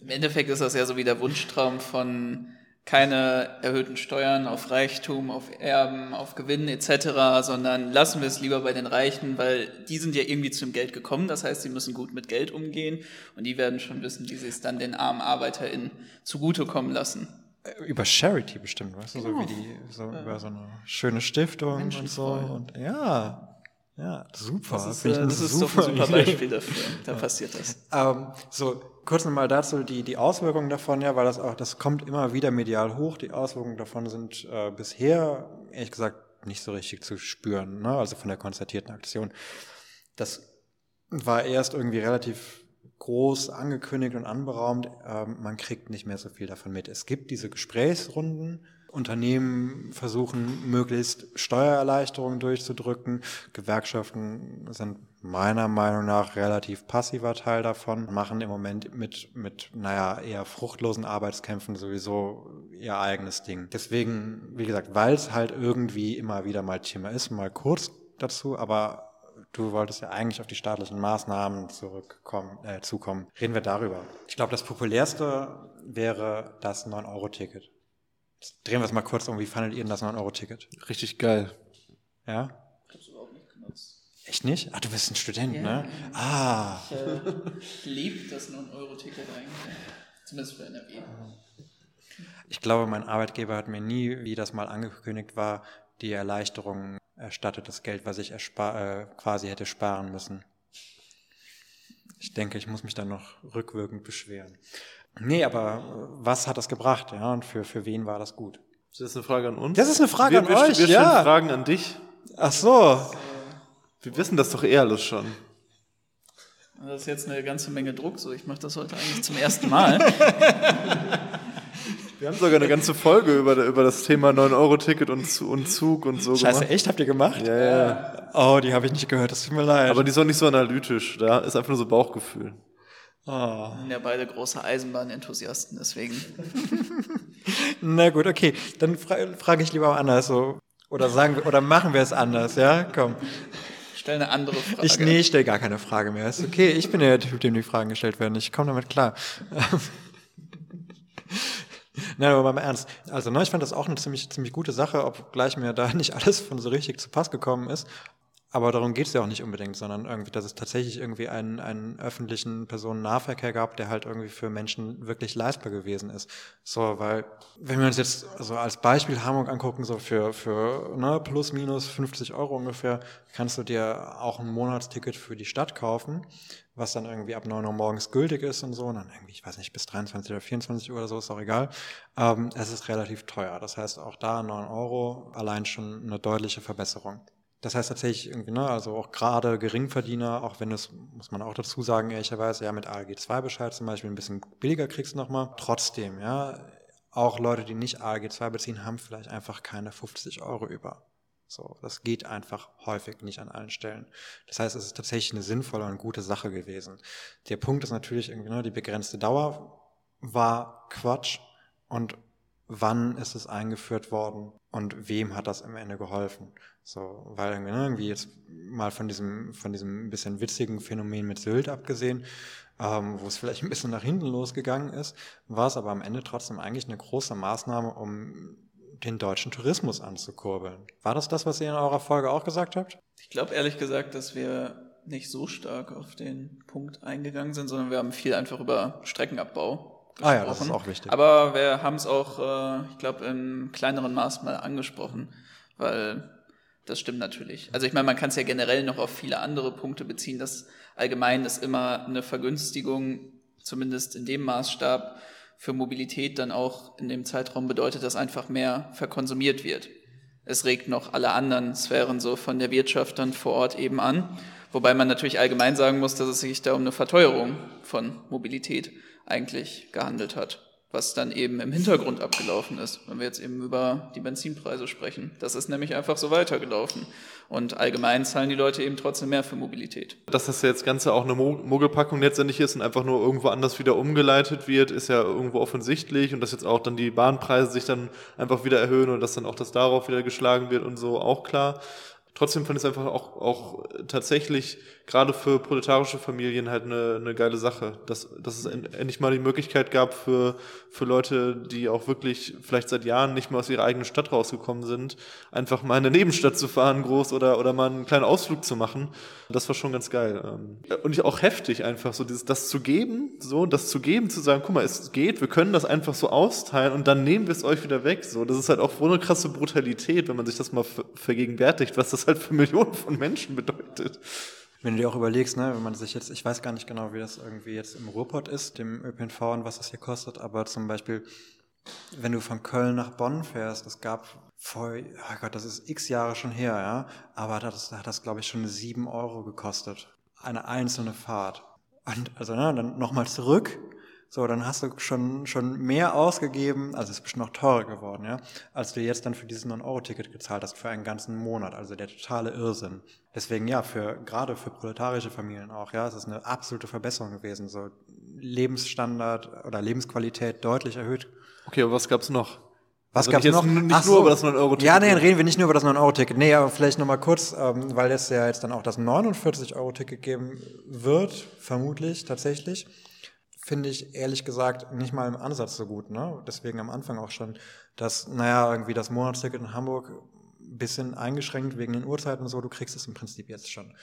Im Endeffekt ist das ja so wie der Wunschtraum von keine erhöhten Steuern auf Reichtum, auf Erben, auf Gewinn etc., sondern lassen wir es lieber bei den Reichen, weil die sind ja irgendwie zum Geld gekommen. Das heißt, sie müssen gut mit Geld umgehen und die werden schon wissen, wie sie es dann den armen ArbeiterInnen zugutekommen lassen. Äh, über Charity bestimmt, weißt du, genau. so wie die, so ja. über so eine schöne Stiftung und so. Und ja, ja, super. Das ist, äh, das ist super ein super Beispiel dafür. Da passiert das. Ähm, so, kurz nochmal dazu die, die Auswirkungen davon, ja, weil das auch, das kommt immer wieder medial hoch. Die Auswirkungen davon sind äh, bisher, ehrlich gesagt, nicht so richtig zu spüren, ne? also von der konzertierten Aktion. Das war erst irgendwie relativ groß angekündigt und anberaumt. Ähm, man kriegt nicht mehr so viel davon mit. Es gibt diese Gesprächsrunden, Unternehmen versuchen, möglichst Steuererleichterungen durchzudrücken. Gewerkschaften sind meiner Meinung nach relativ passiver Teil davon, machen im Moment mit, mit, naja, eher fruchtlosen Arbeitskämpfen sowieso ihr eigenes Ding. Deswegen, wie gesagt, weil es halt irgendwie immer wieder mal Thema ist, mal kurz dazu, aber du wolltest ja eigentlich auf die staatlichen Maßnahmen zurückkommen, äh, zukommen. Reden wir darüber. Ich glaube, das populärste wäre das 9-Euro-Ticket. Drehen wir es mal kurz um. Wie fandet ihr denn das 9-Euro-Ticket? Richtig geil. Ja? Ich hab's überhaupt nicht genutzt. Echt nicht? Ah, du bist ein Student, ja, ne? Ja. Ah. Ich äh, liebe das 9-Euro-Ticket eigentlich. Zumindest für NRW. Ich glaube, mein Arbeitgeber hat mir nie, wie das mal angekündigt war, die Erleichterung erstattet, das Geld, was ich äh, quasi hätte sparen müssen. Ich denke, ich muss mich dann noch rückwirkend beschweren. Nee, aber äh, was hat das gebracht, ja, und für, für wen war das gut? Das ist eine Frage an uns. Das ist eine Frage wir, an wir, euch, wir ja. Fragen an dich. Ach so. Wir wissen das doch eh alles schon. Das ist jetzt eine ganze Menge Druck, so ich mache das heute eigentlich zum ersten Mal. Wir haben sogar eine ganze Folge über, über das Thema 9-Euro-Ticket und, und Zug und so Scheiße, gemacht. echt? Habt ihr gemacht? Ja, ja. Oh, die habe ich nicht gehört, das tut mir leid. Aber die ist auch nicht so analytisch, da ist einfach nur so Bauchgefühl. Oh. Wir sind ja beide große Eisenbahnenthusiasten, deswegen. Na gut, okay. Dann fra frage ich lieber anders so. Oder sagen wir, oder machen wir es anders, ja? Komm. Stell eine andere Frage. Ich, nee, ich stelle gar keine Frage mehr. Ist okay, ich bin ja der Typ, dem die Fragen gestellt werden. Ich komme damit klar. Nein, aber mal ernst. Also, ne, ich fand das auch eine ziemlich, ziemlich gute Sache, obgleich mir da nicht alles von so richtig zu Pass gekommen ist. Aber darum geht es ja auch nicht unbedingt, sondern irgendwie, dass es tatsächlich irgendwie einen, einen öffentlichen Personennahverkehr gab, der halt irgendwie für Menschen wirklich leistbar gewesen ist. So, weil, wenn wir uns jetzt so als Beispiel Hamburg angucken, so für, für ne, plus minus 50 Euro ungefähr, kannst du dir auch ein Monatsticket für die Stadt kaufen, was dann irgendwie ab 9 Uhr morgens gültig ist und so, und dann irgendwie, ich weiß nicht, bis 23 oder 24 Uhr oder so, ist auch egal. Ähm, es ist relativ teuer. Das heißt, auch da 9 Euro allein schon eine deutliche Verbesserung. Das heißt tatsächlich irgendwie, ne, also auch gerade Geringverdiener, auch wenn es, muss man auch dazu sagen, ehrlicherweise, ja, mit ALG 2 Bescheid zum Beispiel ein bisschen billiger kriegst du nochmal. Trotzdem, ja, auch Leute, die nicht ALG 2 beziehen, haben vielleicht einfach keine 50 Euro über. So, das geht einfach häufig nicht an allen Stellen. Das heißt, es ist tatsächlich eine sinnvolle und gute Sache gewesen. Der Punkt ist natürlich irgendwie, ne, die begrenzte Dauer war Quatsch und wann ist es eingeführt worden und wem hat das am Ende geholfen? So, weil ne, irgendwie jetzt mal von diesem, von diesem bisschen witzigen Phänomen mit Sylt abgesehen, ähm, wo es vielleicht ein bisschen nach hinten losgegangen ist, war es aber am Ende trotzdem eigentlich eine große Maßnahme, um den deutschen Tourismus anzukurbeln. War das das, was ihr in eurer Folge auch gesagt habt? Ich glaube ehrlich gesagt, dass wir nicht so stark auf den Punkt eingegangen sind, sondern wir haben viel einfach über Streckenabbau. Ah ja, das ist auch wichtig. Aber wir haben es auch, äh, ich glaube, im kleineren Maß mal angesprochen, weil das stimmt natürlich. Also ich meine, man kann es ja generell noch auf viele andere Punkte beziehen, dass allgemein ist immer eine Vergünstigung, zumindest in dem Maßstab, für Mobilität dann auch in dem Zeitraum bedeutet, dass einfach mehr verkonsumiert wird. Es regt noch alle anderen Sphären so von der Wirtschaft dann vor Ort eben an. Wobei man natürlich allgemein sagen muss, dass es sich da um eine Verteuerung von Mobilität eigentlich gehandelt hat. was dann eben im Hintergrund abgelaufen ist, wenn wir jetzt eben über die Benzinpreise sprechen. Das ist nämlich einfach so weitergelaufen. Und allgemein zahlen die Leute eben trotzdem mehr für Mobilität. Dass das jetzt Ganze auch eine Mogelpackung letztendlich ist und einfach nur irgendwo anders wieder umgeleitet wird, ist ja irgendwo offensichtlich. Und dass jetzt auch dann die Bahnpreise sich dann einfach wieder erhöhen und dass dann auch das darauf wieder geschlagen wird und so, auch klar. Trotzdem fand ich es einfach auch, auch tatsächlich gerade für proletarische Familien halt eine, eine geile Sache, dass, dass es endlich mal die Möglichkeit gab für, für Leute, die auch wirklich vielleicht seit Jahren nicht mehr aus ihrer eigenen Stadt rausgekommen sind, einfach mal in eine Nebenstadt zu fahren, groß oder, oder mal einen kleinen Ausflug zu machen. Das war schon ganz geil. Ähm, und auch heftig einfach, so dieses, das zu geben, so, das zu geben, zu sagen, guck mal, es geht, wir können das einfach so austeilen und dann nehmen wir es euch wieder weg, so. Das ist halt auch so eine krasse Brutalität, wenn man sich das mal vergegenwärtigt, was das halt für Millionen von Menschen bedeutet. Wenn du dir auch überlegst, ne, wenn man sich jetzt, ich weiß gar nicht genau, wie das irgendwie jetzt im Ruhrpott ist, dem ÖPNV und was das hier kostet, aber zum Beispiel, wenn du von Köln nach Bonn fährst, es gab vor, oh Gott, das ist x Jahre schon her, ja, aber das hat das, glaube ich, schon sieben Euro gekostet. Eine einzelne Fahrt. Und also, ne, dann nochmal zurück, so, dann hast du schon, schon mehr ausgegeben, also es ist bestimmt noch teurer geworden, ja, als du jetzt dann für dieses 9-Euro-Ticket gezahlt hast für einen ganzen Monat. Also der totale Irrsinn. Deswegen ja, für, gerade für proletarische Familien auch, ja, es ist eine absolute Verbesserung gewesen. So Lebensstandard oder Lebensqualität deutlich erhöht. Okay, aber was gab's noch? Was also gab's noch? Nicht Ach nur so. über das 9-Euro-Ticket. Ja, nee, dann reden wir nicht nur über das 9-Euro-Ticket. Nee, aber vielleicht nochmal kurz, ähm, weil es ja jetzt dann auch das 49-Euro-Ticket geben wird, vermutlich, tatsächlich finde ich ehrlich gesagt nicht mal im Ansatz so gut. Ne? Deswegen am Anfang auch schon, dass, naja, irgendwie das Monatsticket in Hamburg ein bisschen eingeschränkt wegen den Uhrzeiten und so, du kriegst es im Prinzip jetzt schon.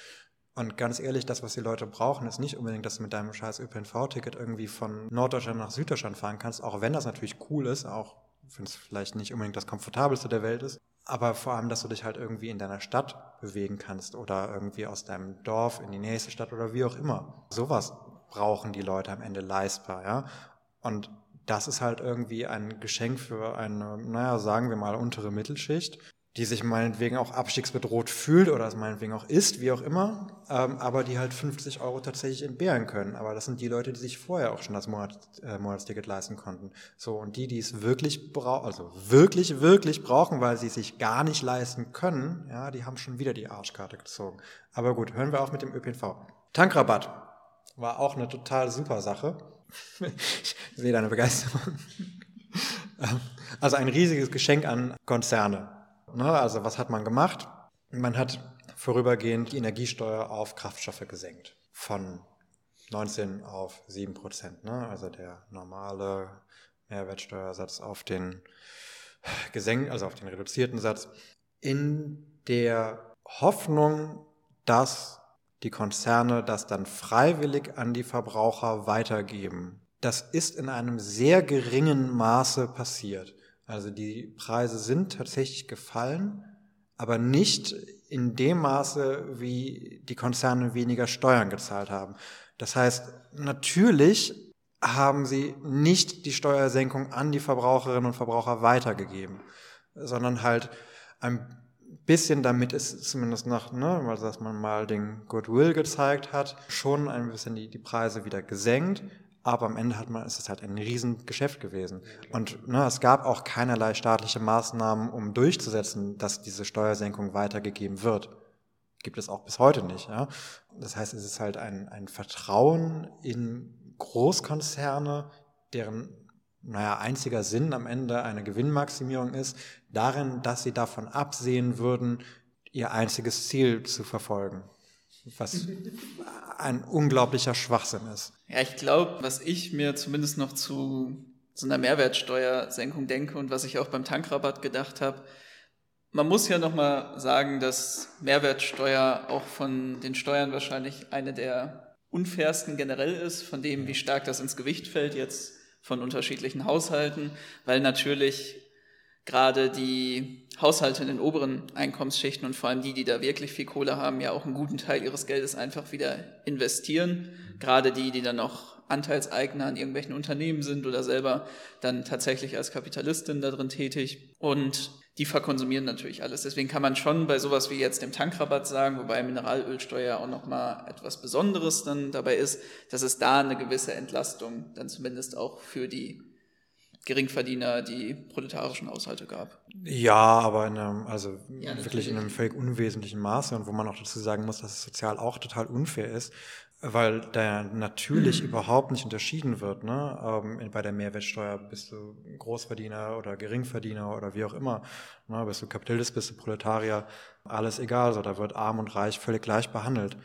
Und ganz ehrlich, das, was die Leute brauchen, ist nicht unbedingt, dass du mit deinem scheiß ÖPNV-Ticket irgendwie von Norddeutschland nach Süddeutschland fahren kannst, auch wenn das natürlich cool ist, auch wenn es vielleicht nicht unbedingt das komfortabelste der Welt ist, aber vor allem, dass du dich halt irgendwie in deiner Stadt bewegen kannst oder irgendwie aus deinem Dorf in die nächste Stadt oder wie auch immer. Sowas brauchen die Leute am Ende leistbar, ja. Und das ist halt irgendwie ein Geschenk für eine, naja, sagen wir mal, untere Mittelschicht, die sich meinetwegen auch abstiegsbedroht fühlt oder es meinetwegen auch ist, wie auch immer, ähm, aber die halt 50 Euro tatsächlich entbehren können. Aber das sind die Leute, die sich vorher auch schon das Monat, äh, Monatsticket leisten konnten. So, und die, die es wirklich brauchen, also wirklich, wirklich brauchen, weil sie sich gar nicht leisten können, ja, die haben schon wieder die Arschkarte gezogen. Aber gut, hören wir auf mit dem ÖPNV. Tankrabatt war auch eine total super Sache. ich sehe deine Begeisterung. also ein riesiges Geschenk an Konzerne. Ne, also was hat man gemacht? Man hat vorübergehend die Energiesteuer auf Kraftstoffe gesenkt. Von 19 auf 7 Prozent. Ne? Also der normale Mehrwertsteuersatz auf den gesenkt, also auf den reduzierten Satz. In der Hoffnung, dass die Konzerne das dann freiwillig an die Verbraucher weitergeben. Das ist in einem sehr geringen Maße passiert. Also die Preise sind tatsächlich gefallen, aber nicht in dem Maße, wie die Konzerne weniger Steuern gezahlt haben. Das heißt, natürlich haben sie nicht die Steuersenkung an die Verbraucherinnen und Verbraucher weitergegeben, sondern halt ein bisschen, damit es zumindest noch, ne, also dass man mal den Goodwill gezeigt hat, schon ein bisschen die, die Preise wieder gesenkt. Aber am Ende hat man, ist es halt ein Riesengeschäft gewesen. Und ne, es gab auch keinerlei staatliche Maßnahmen, um durchzusetzen, dass diese Steuersenkung weitergegeben wird. Gibt es auch bis heute nicht. Ja? Das heißt, es ist halt ein, ein Vertrauen in Großkonzerne, deren naja, einziger Sinn am Ende eine Gewinnmaximierung ist, darin, dass sie davon absehen würden, ihr einziges Ziel zu verfolgen. Was ein unglaublicher Schwachsinn ist. Ja, ich glaube, was ich mir zumindest noch zu so einer Mehrwertsteuersenkung denke und was ich auch beim Tankrabatt gedacht habe, man muss ja nochmal sagen, dass Mehrwertsteuer auch von den Steuern wahrscheinlich eine der unfairsten generell ist, von dem, wie stark das ins Gewicht fällt jetzt von unterschiedlichen Haushalten, weil natürlich gerade die Haushalte in den oberen Einkommensschichten und vor allem die, die da wirklich viel Kohle haben, ja auch einen guten Teil ihres Geldes einfach wieder investieren. Gerade die, die dann noch Anteilseigner an irgendwelchen Unternehmen sind oder selber dann tatsächlich als Kapitalistin da drin tätig. Und die verkonsumieren natürlich alles. Deswegen kann man schon bei sowas wie jetzt dem Tankrabatt sagen, wobei Mineralölsteuer auch nochmal etwas Besonderes dann dabei ist, dass es da eine gewisse Entlastung dann zumindest auch für die Geringverdiener die proletarischen Haushalte gab. Ja, aber in einem, also Ja, wirklich in einem völlig unwesentlichen Maße und wo man auch dazu sagen muss, dass es sozial auch total unfair ist, weil da natürlich überhaupt nicht unterschieden wird. Ne? Ähm, bei der Mehrwertsteuer bist du Großverdiener oder Geringverdiener oder wie auch immer. Ne? Bist du Kapitalist, bist du Proletarier, alles egal. So, da wird arm und reich völlig gleich behandelt.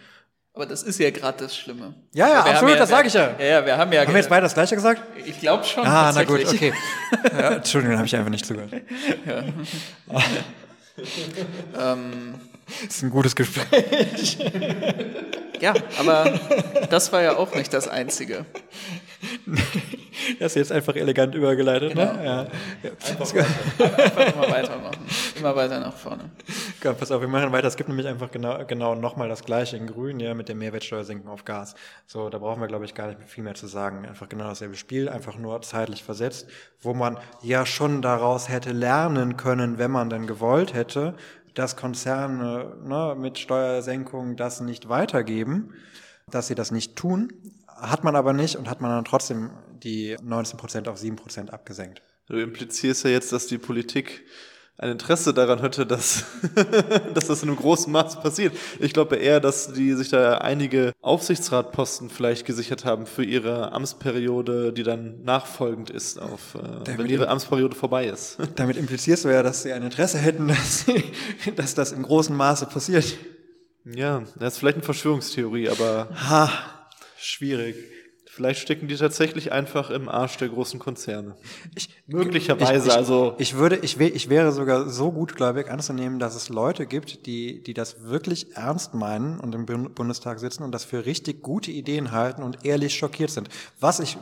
Aber das ist ja gerade das Schlimme. Ja, ja, absolut, das wir- sag ich ja. Ja, ja, wir haben ja. Haben wir jetzt beide das Gleiche gesagt? Ich glaube schon. Ah, na gut, okay. Ja, Entschuldigung, habe ich einfach nicht zugehört. Ähm, Das ist ein gutes Gespräch. ja, aber das war ja auch nicht das Einzige. Das ist jetzt einfach elegant übergeleitet, Genau. ne? Ja. ja. Einfach immer weitermachen. Immer weiter nach vorne. Ja, pass auf, wir machen weiter. Es gibt nämlich einfach genau, genau nochmal das gleiche in Grün, ja, mit der Mehrwertsteuersenkung auf Gas. So, da brauchen wir, glaube ich, gar nicht viel mehr zu sagen. Einfach genau dasselbe Spiel, einfach nur zeitlich versetzt, wo man ja schon daraus hätte lernen können, wenn man denn gewollt hätte, dass Konzerne ne, mit Steuersenkungen das nicht weitergeben, dass sie das nicht tun. Hat man aber nicht und hat man dann trotzdem die 19% auf 7% abgesenkt. Du implizierst ja jetzt, dass die Politik ein Interesse daran hätte, dass, dass das in einem großen Maß passiert. Ich glaube eher, dass die sich da einige Aufsichtsratposten vielleicht gesichert haben für ihre Amtsperiode, die dann nachfolgend ist, auf, äh, wenn ihre Amtsperiode vorbei ist. Damit implizierst du ja, dass sie ein Interesse hätten, dass, sie, dass das im großen Maße passiert. Ja, das ist vielleicht eine Verschwörungstheorie, aber Ha, schwierig. vielleicht stecken die tatsächlich einfach im Arsch der großen Konzerne. Ich, Möglicherweise, ich, ich, also Ich würde, ich, wär, ich wäre sogar so gutgläubig anzunehmen, dass es Leute gibt, die, die das wirklich ernst meinen und im Bund- Bundestag sitzen und das für richtig gute Ideen halten und ehrlich schockiert sind. Was ich,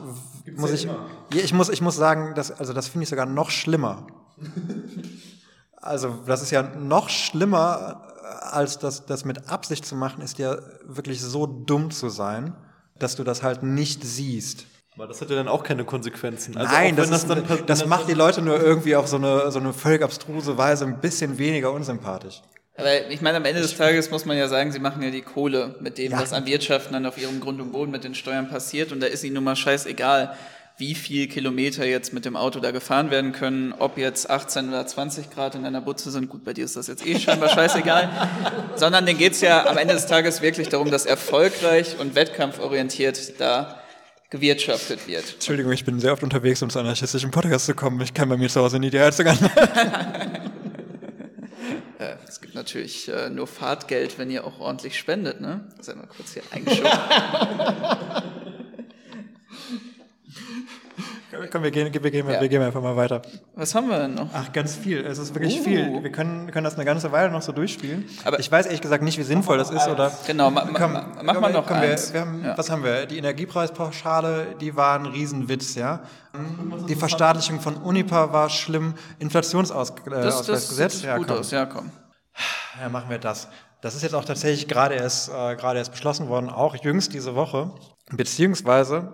muss ich, ja, ich muss, ich muss sagen, dass, also das finde ich sogar noch schlimmer. Also, das ist ja noch schlimmer, als das, das mit Absicht zu machen, ist ja wirklich so dumm zu sein, dass du das halt nicht siehst. aber das hat ja dann auch keine Konsequenzen. Also Nein, das, wenn ist, das, macht die Leute nur irgendwie auf so eine, so eine völlig abstruse Weise ein bisschen weniger unsympathisch. Aber ich meine, am Ende des Tages muss man ja sagen, sie machen ja die Kohle mit dem, Ja. was an Wirtschaften dann auf ihrem Grund und Boden mit den Steuern passiert. Und da ist ihnen nun mal scheißegal, wie viel Kilometer jetzt mit dem Auto da gefahren werden können, ob jetzt 18 oder 20 Grad in einer Butze sind. Gut, bei dir ist das jetzt eh scheinbar scheißegal. Sondern denen geht's ja am Ende des Tages wirklich darum, dass erfolgreich und wettkampforientiert da gewirtschaftet wird. Entschuldigung, ich bin sehr oft unterwegs, um zu anarchistischen Podcast zu kommen. Ich kann bei mir zu Hause nie die Heizung an. Es gibt natürlich äh, nur Fahrtgeld, wenn ihr auch ordentlich spendet, ne? Das ist einmal kurz hier eingeschoben. Komm, wir gehen, wir, gehen, Ja. wir gehen einfach mal weiter. Was haben wir denn noch? Ach, ganz viel. Es ist wirklich Uh. viel. Wir können, können das eine ganze Weile noch so durchspielen. Aber- ich weiß ehrlich gesagt nicht, wie sinnvoll das ist. Oder Genau, ma, ma, Komm, ma, mach mal noch komm, eins. Wir, wir haben, ja. Was haben wir? Die Energiepreispauschale, die war ein Riesenwitz, ja. Die Verstaatlichung von Unipa war schlimm. Inflationsausgleichsgesetz, das, das Gesetz, sieht ja, gut komm. aus, ja, komm. Ja, machen wir das. Das ist jetzt auch tatsächlich gerade erst, äh, gerade erst beschlossen worden, auch jüngst diese Woche. Beziehungsweise,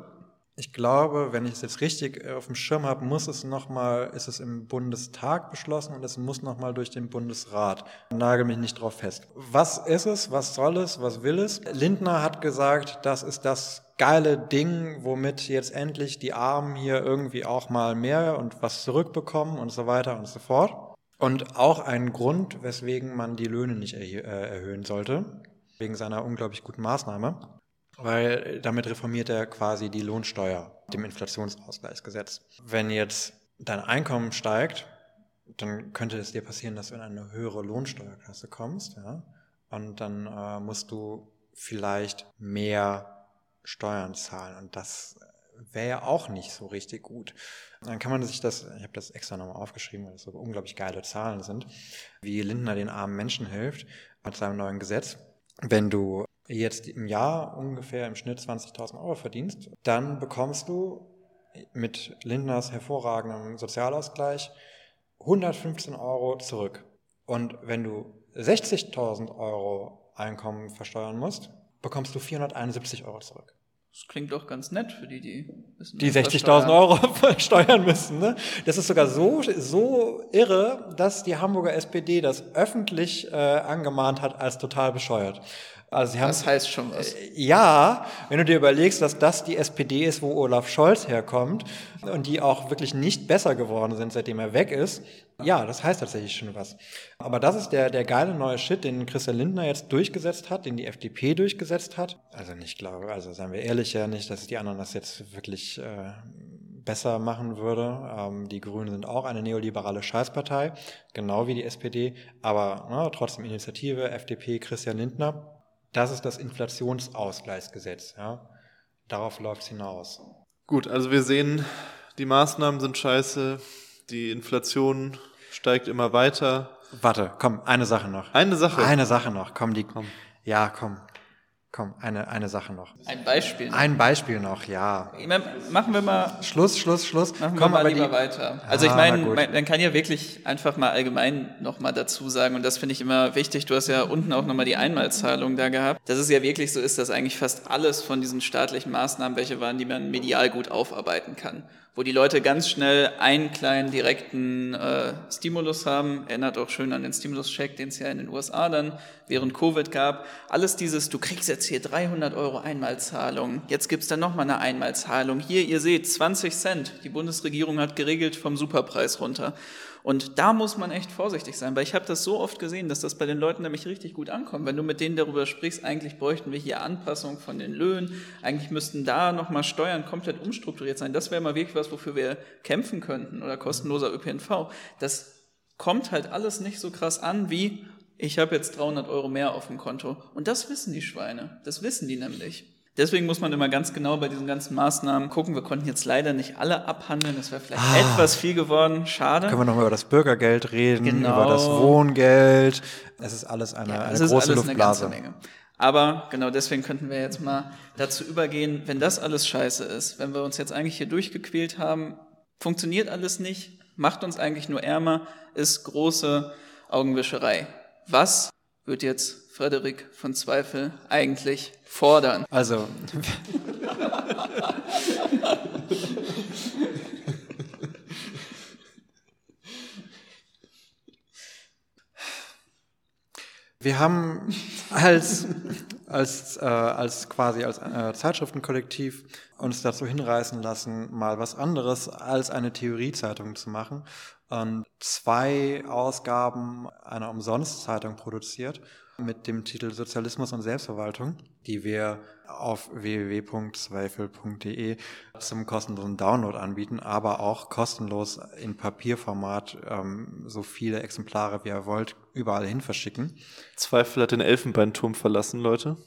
ich glaube, wenn ich es jetzt richtig äh, auf dem Schirm habe, muss es noch mal, ist es im Bundestag beschlossen und es muss noch mal durch den Bundesrat. Nagel mich nicht drauf fest. Was ist es? Was soll es? Was will es? Lindner hat gesagt, das ist das geile Ding, womit jetzt endlich die Armen hier irgendwie auch mal mehr und was zurückbekommen und so weiter und so fort. Und auch ein Grund, weswegen man die Löhne nicht äh, erhöhen sollte, wegen seiner unglaublich guten Maßnahme, weil damit reformiert er quasi die Lohnsteuer, dem Inflationsausgleichsgesetz. Wenn jetzt dein Einkommen steigt, dann könnte es dir passieren, dass du in eine höhere Lohnsteuerklasse kommst, ja, und dann äh, musst du vielleicht mehr Steuern zahlen und das wäre ja auch nicht so richtig gut. Dann kann man sich das, ich habe das extra nochmal aufgeschrieben, weil das so unglaublich geile Zahlen sind, wie Lindner den armen Menschen hilft mit seinem neuen Gesetz. Wenn du jetzt im Jahr ungefähr im Schnitt 20.000 Euro verdienst, dann bekommst du mit Lindners hervorragendem Sozialausgleich 115 Euro zurück. Und wenn du 60.000 Euro Einkommen versteuern musst, bekommst du 471 Euro zurück. Das klingt doch ganz nett für die, die Die was 60.000 versteuern. Euro versteuern müssen. Ne? Das ist sogar so, so irre, dass die Hamburger SPD das öffentlich äh, angemahnt hat als total bescheuert. Also sie haben, das heißt schon was. Äh, ja, wenn du dir überlegst, dass das die SPD ist, wo Olaf Scholz herkommt und die auch wirklich nicht besser geworden sind, seitdem er weg ist, ja, das heißt tatsächlich schon was. Aber das ist der, der geile neue Shit, den Christian Lindner jetzt durchgesetzt hat, den die FDP durchgesetzt hat. Also nicht glaube, also seien wir ehrlich ja nicht, dass die anderen das jetzt wirklich äh, besser machen würde. Ähm, die Grünen sind auch eine neoliberale Scheißpartei, genau wie die SPD, aber ne, trotzdem Initiative, FDP, Christian Lindner. Das ist das Inflationsausgleichsgesetz. Ja? Darauf läuft es hinaus. Gut, also wir sehen, die Maßnahmen sind scheiße, die Inflation steigt immer weiter. Warte, komm, eine Sache noch. Eine Sache. Eine Sache noch. Komm, die. Komm. Ja, komm. Komm, eine, eine Sache noch. Ein Beispiel. Noch. Ein Beispiel noch, ja. Machen wir mal. Schluss, Schluss, Schluss. Machen Komm, wir mal lieber die, weiter. Also ah, ich meine, man kann ja wirklich einfach mal allgemein nochmal dazu sagen, und das finde ich immer wichtig, du hast ja unten auch nochmal die Einmalzahlung da gehabt, dass es ja wirklich so ist, dass eigentlich fast alles von diesen staatlichen Maßnahmen welche waren, die man medial gut aufarbeiten kann wo die Leute ganz schnell einen kleinen direkten äh, Stimulus haben. Erinnert auch schön an den Stimulus-Check, den es ja in den USA dann während Covid gab. Alles dieses, du kriegst jetzt hier 300 Euro Einmalzahlung, jetzt gibt's dann nochmal eine Einmalzahlung. Hier, ihr seht, 20 Cent. Die Bundesregierung hat geregelt vom Superpreis runter. Und da muss man echt vorsichtig sein, weil ich habe das so oft gesehen, dass das bei den Leuten nämlich richtig gut ankommt. Wenn du mit denen darüber sprichst, eigentlich bräuchten wir hier Anpassungen von den Löhnen, eigentlich müssten da nochmal Steuern komplett umstrukturiert sein. Das wäre mal wirklich was, wofür wir kämpfen könnten oder kostenloser ÖPNV. Das kommt halt alles nicht so krass an wie, ich habe jetzt 300 Euro mehr auf dem Konto. Und das wissen die Schweine. Das wissen die nämlich. Deswegen muss man immer ganz genau bei diesen ganzen Maßnahmen gucken. Wir konnten jetzt leider nicht alle abhandeln. Das wäre vielleicht ah, etwas viel geworden. Schade. Können wir nochmal über das Bürgergeld reden, genau. über das Wohngeld. Es ist alles eine, ja, eine große Luftblase. Eine Menge. Aber genau deswegen könnten wir jetzt mal dazu übergehen, wenn das alles scheiße ist, wenn wir uns jetzt eigentlich hier durchgequält haben, funktioniert alles nicht, macht uns eigentlich nur ärmer, ist große Augenwischerei. Was wird jetzt Frederik von Zweifel eigentlich fordern? Also. Wir haben als, als, äh, als quasi als äh, Zeitschriftenkollektiv uns dazu hinreißen lassen, mal was anderes als eine Theoriezeitung zu machen und zwei Ausgaben einer Umsonstzeitung produziert mit dem Titel Sozialismus und Selbstverwaltung, die wir auf www.zweifel.de zum kostenlosen Download anbieten, aber auch kostenlos in Papierformat ähm, so viele Exemplare wie ihr wollt überall hin verschicken. Zweifel hat den Elfenbeinturm verlassen, Leute.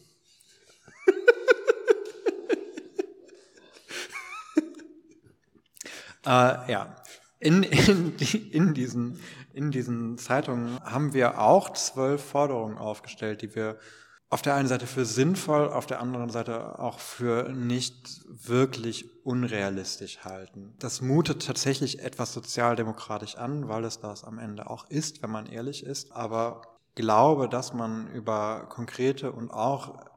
äh, ja, in, in, in, diesen, in diesen Zeitungen haben wir auch zwölf Forderungen aufgestellt, die wir auf der einen Seite für sinnvoll, auf der anderen Seite auch für nicht wirklich unrealistisch halten. Das mutet tatsächlich etwas sozialdemokratisch an, weil es das am Ende auch ist, wenn man ehrlich ist. Aber glaube, dass man über konkrete und auch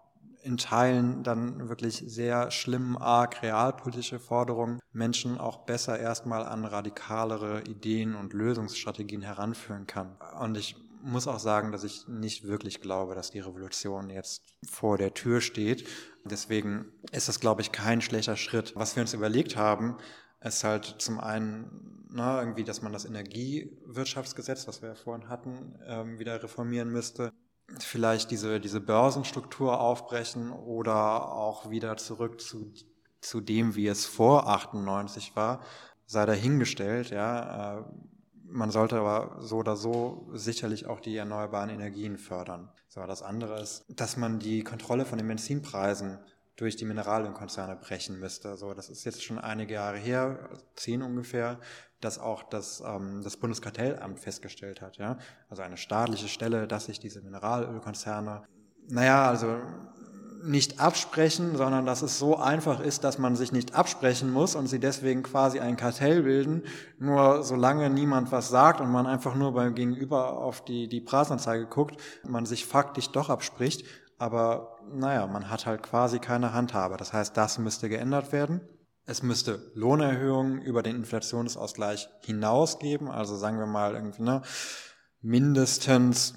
in Teilen dann wirklich sehr schlimm, arg realpolitische Forderungen Menschen auch besser erstmal an radikalere Ideen und Lösungsstrategien heranführen kann. Und ich muss auch sagen, dass ich nicht wirklich glaube, dass die Revolution jetzt vor der Tür steht. Deswegen ist das, glaube ich, kein schlechter Schritt. Was wir uns überlegt haben, ist halt zum einen na, irgendwie, dass man das Energiewirtschaftsgesetz, was wir ja vorhin hatten, ähm, wieder reformieren müsste vielleicht diese, diese Börsenstruktur aufbrechen oder auch wieder zurück zu, zu dem, wie es vor 98 war, sei dahingestellt, ja. Äh, man sollte aber so oder so sicherlich auch die erneuerbaren Energien fördern. So, das andere ist, dass man die Kontrolle von den Benzinpreisen durch die Mineralölkonzerne brechen müsste. So, das ist jetzt schon einige Jahre her, zehn ungefähr, dass auch das, ähm, das Bundeskartellamt festgestellt hat. Ja? Also eine staatliche Stelle, dass sich diese Mineralölkonzerne, naja, also nicht absprechen, sondern dass es so einfach ist, dass man sich nicht absprechen muss und sie deswegen quasi ein Kartell bilden. Nur solange niemand was sagt und man einfach nur beim Gegenüber auf die, die Preisanzeige guckt, man sich faktisch doch abspricht. Aber naja, man hat halt quasi keine Handhabe. Das heißt, das müsste geändert werden. Es müsste Lohnerhöhungen über den Inflationsausgleich hinaus geben, also sagen wir mal irgendwie ne, mindestens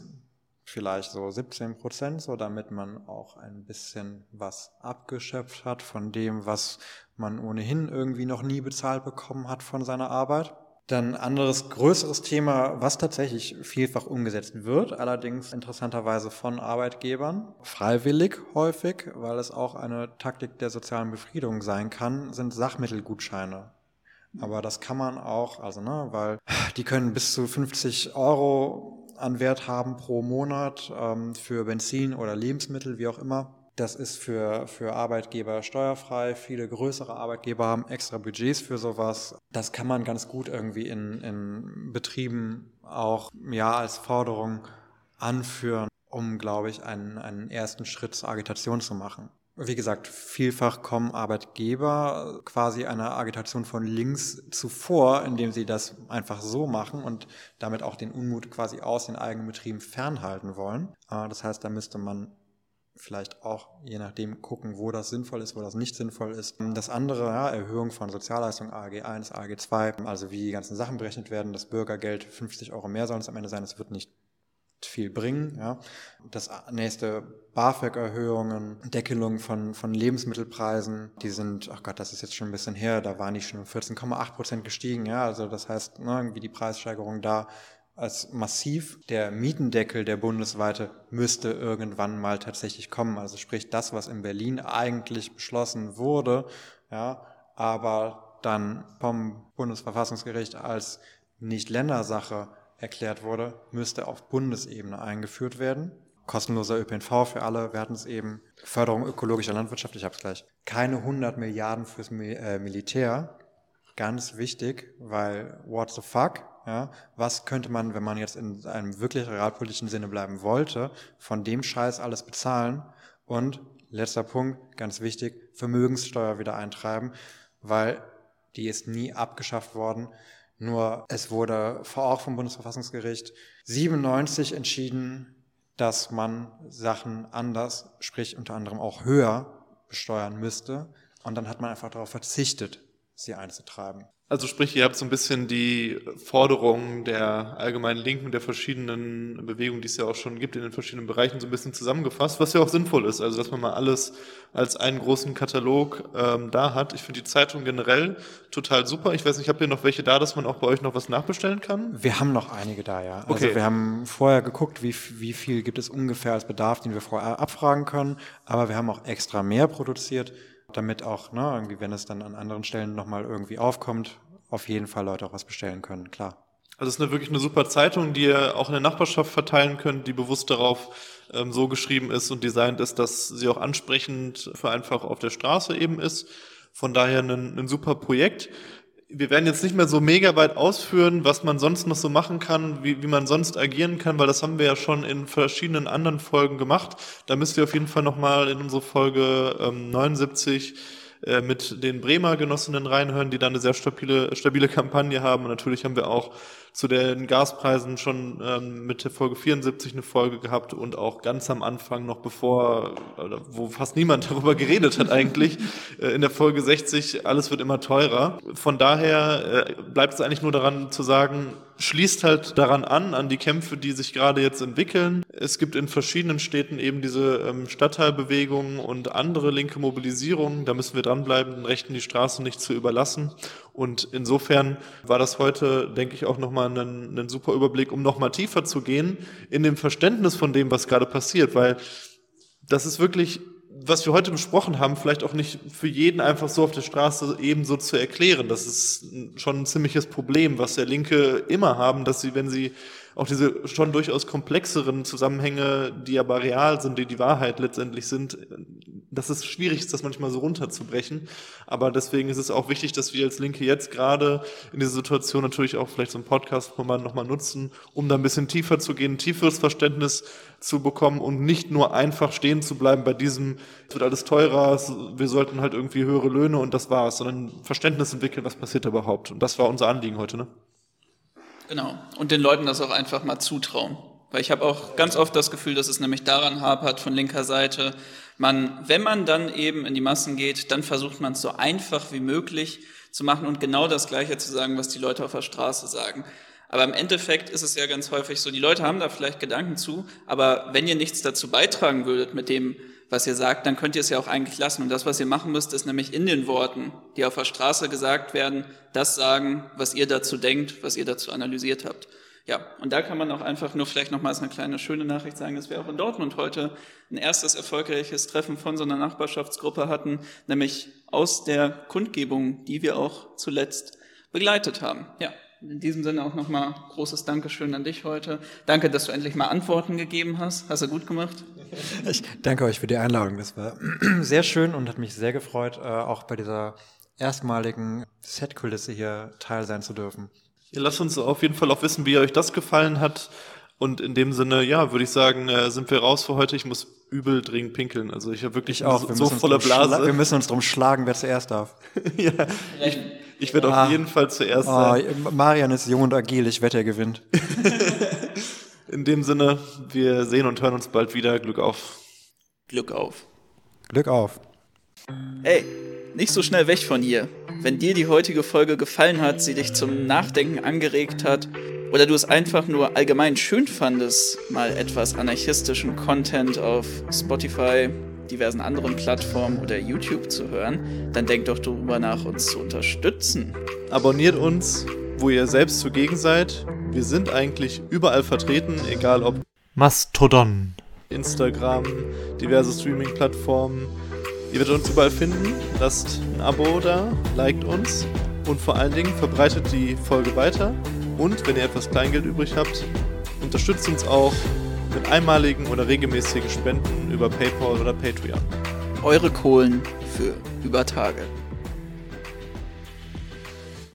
vielleicht so 17 Prozent, so damit man auch ein bisschen was abgeschöpft hat von dem, was man ohnehin irgendwie noch nie bezahlt bekommen hat von seiner Arbeit. Dann anderes größeres Thema, was tatsächlich vielfach umgesetzt wird, allerdings interessanterweise von Arbeitgebern, freiwillig häufig, weil es auch eine Taktik der sozialen Befriedung sein kann, sind Sachmittelgutscheine. Aber das kann man auch, also ne, weil die können bis zu 50 Euro an Wert haben pro Monat ähm, für Benzin oder Lebensmittel, wie auch immer. Das ist für, für Arbeitgeber steuerfrei. Viele größere Arbeitgeber haben extra Budgets für sowas. Das kann man ganz gut irgendwie in, in Betrieben auch ja, als Forderung anführen, um, glaube ich, einen, einen ersten Schritt zur Agitation zu machen. Wie gesagt, vielfach kommen Arbeitgeber quasi einer Agitation von links zuvor, indem sie das einfach so machen und damit auch den Unmut quasi aus den eigenen Betrieben fernhalten wollen. Äh, das heißt, da müsste man vielleicht auch je nachdem gucken, wo das sinnvoll ist, wo das nicht sinnvoll ist. Das andere, ja, Erhöhung von Sozialleistungen AG 1, AG 2, also wie die ganzen Sachen berechnet werden, das Bürgergeld 50 Euro mehr sollen es am Ende sein, es wird nicht viel bringen. Ja. Das nächste BAföG-Erhöhungen, Deckelung von, von Lebensmittelpreisen, die sind, ach Gott, das ist jetzt schon ein bisschen her, da waren die schon um 14,8 Prozent gestiegen. Ja. Also das heißt, ne, irgendwie die Preissteigerung da als massiv. Der Mietendeckel, der bundesweite, müsste irgendwann mal tatsächlich kommen. Also sprich das, was in Berlin eigentlich beschlossen wurde, ja, aber dann vom Bundesverfassungsgericht als nicht Ländersache erklärt wurde, müsste auf Bundesebene eingeführt werden. Kostenloser ÖPNV für alle, wir hatten es eben, Förderung ökologischer Landwirtschaft, ich habe es gleich. Keine 100 Milliarden fürs äh, Militär, ganz wichtig, weil what the fuck, ja, was könnte man, wenn man jetzt in einem wirklich realpolitischen Sinne bleiben wollte, von dem Scheiß alles bezahlen? Und letzter Punkt, ganz wichtig, Vermögenssteuer wieder eintreiben, weil die ist nie abgeschafft worden. Nur es wurde auch vom Bundesverfassungsgericht 97 entschieden, dass man Sachen anders, sprich unter anderem auch höher besteuern müsste. Und dann hat man einfach darauf verzichtet, sie einzutreiben. Also sprich, ihr habt so ein bisschen die Forderungen der allgemeinen Linken, der verschiedenen Bewegungen, die es ja auch schon gibt in den verschiedenen Bereichen, so ein bisschen zusammengefasst, was ja auch sinnvoll ist. Also dass man mal alles als einen großen Katalog ähm, da hat. Ich finde die Zeitung generell total super. Ich weiß nicht, habt ihr noch welche da, dass man auch bei euch noch was nachbestellen kann? Wir haben noch einige da, ja. Also okay. wir haben vorher geguckt, wie, wie viel gibt es ungefähr als Bedarf, den wir vorher abfragen können. Aber wir haben auch extra mehr produziert damit auch, ne, irgendwie, wenn es dann an anderen Stellen nochmal irgendwie aufkommt, auf jeden Fall Leute auch was bestellen können, klar. Also es ist eine, wirklich eine super Zeitung, die ihr auch in der Nachbarschaft verteilen könnt, die bewusst darauf ähm, so geschrieben ist und designt ist, dass sie auch ansprechend für einfach auf der Straße eben ist. Von daher ein, ein super Projekt wir werden jetzt nicht mehr so mega weit ausführen, was man sonst noch so machen kann, wie, wie man sonst agieren kann, weil das haben wir ja schon in verschiedenen anderen Folgen gemacht. Da müsst ihr auf jeden Fall nochmal in unsere Folge ähm, 79 äh, mit den Bremer Genossinnen reinhören, die da eine sehr stabile, stabile Kampagne haben. Und natürlich haben wir auch zu den Gaspreisen schon ähm, mit der Folge 74 eine Folge gehabt und auch ganz am Anfang, noch bevor, wo fast niemand darüber geredet hat eigentlich, äh, in der Folge 60, alles wird immer teurer. Von daher äh, bleibt es eigentlich nur daran zu sagen, schließt halt daran an, an die Kämpfe, die sich gerade jetzt entwickeln. Es gibt in verschiedenen Städten eben diese ähm, Stadtteilbewegungen und andere linke Mobilisierungen. Da müssen wir dranbleiben, den Rechten die Straße nicht zu überlassen. Und insofern war das heute, denke ich, auch nochmal ein, ein super Überblick, um nochmal tiefer zu gehen in dem Verständnis von dem, was gerade passiert, weil das ist wirklich was wir heute besprochen haben, vielleicht auch nicht für jeden einfach so auf der Straße ebenso zu erklären. Das ist schon ein ziemliches Problem, was der Linke immer haben, dass sie, wenn sie auch diese schon durchaus komplexeren Zusammenhänge, die aber real sind, die die Wahrheit letztendlich sind, dass es schwierig ist, das manchmal so runterzubrechen. Aber deswegen ist es auch wichtig, dass wir als Linke jetzt gerade in dieser Situation natürlich auch vielleicht so einen Podcast-Format nochmal nutzen, um da ein bisschen tiefer zu gehen, tieferes Verständnis zu bekommen und nicht nur einfach stehen zu bleiben bei diesem, es wird alles teurer, wir sollten halt irgendwie höhere Löhne und das war's, sondern Verständnis entwickeln, was passiert da überhaupt. Und das war unser Anliegen heute, ne? Genau. Und den Leuten das auch einfach mal zutrauen. Weil ich habe auch ganz oft das Gefühl, dass es nämlich daran hapert von linker Seite. Man, wenn man dann eben in die Massen geht, dann versucht man es so einfach wie möglich zu machen und genau das Gleiche zu sagen, was die Leute auf der Straße sagen. Aber im Endeffekt ist es ja ganz häufig so, die Leute haben da vielleicht Gedanken zu, aber wenn ihr nichts dazu beitragen würdet mit dem, was ihr sagt, dann könnt ihr es ja auch eigentlich lassen. Und das, was ihr machen müsst, ist nämlich in den Worten, die auf der Straße gesagt werden, das sagen, was ihr dazu denkt, was ihr dazu analysiert habt. Ja, und da kann man auch einfach nur vielleicht nochmals eine kleine schöne Nachricht sagen, dass wir auch in Dortmund heute ein erstes erfolgreiches Treffen von so einer Nachbarschaftsgruppe hatten, nämlich aus der Kundgebung, die wir auch zuletzt begleitet haben. Ja, in diesem Sinne auch nochmal großes Dankeschön an dich heute. Danke, dass du endlich mal Antworten gegeben hast. Hast du gut gemacht? Ich danke euch für die Einladung. Das war sehr schön und hat mich sehr gefreut, äh, auch bei dieser erstmaligen Setkulisse hier teil sein zu dürfen. Lasst uns auf jeden Fall auch wissen, wie euch das gefallen hat. Und in dem Sinne, ja, würde ich sagen, äh, sind wir raus für heute. Ich muss übel dringend pinkeln. Also ich habe wirklich ich auch. so, so volle Blase. Wir müssen uns drum schlagen, wer zuerst darf. ja, ich, ich werde ah, auf jeden Fall zuerst ah, sein. Marian ist jung und agil, ich wette, er gewinnt. in dem Sinne, wir sehen und hören uns bald wieder. Glück auf. Glück auf. Glück auf. Ey, nicht so schnell weg von hier. Wenn dir die heutige Folge gefallen hat, sie dich zum Nachdenken angeregt hat oder du es einfach nur allgemein schön fandest, mal etwas anarchistischen Content auf Spotify, diversen anderen Plattformen oder YouTube zu hören, dann denk doch darüber nach, uns zu unterstützen. Abonniert uns, wo ihr selbst zugegen seid. Wir sind eigentlich überall vertreten, egal ob Mastodon, Instagram, diverse Streaming-Plattformen Ihr werdet uns überall finden. Lasst ein Abo da, liked uns und vor allen Dingen verbreitet die Folge weiter. Und wenn ihr etwas Kleingeld übrig habt, unterstützt uns auch mit einmaligen oder regelmäßigen Spenden über PayPal oder Patreon. Eure Kohlen für über Tage.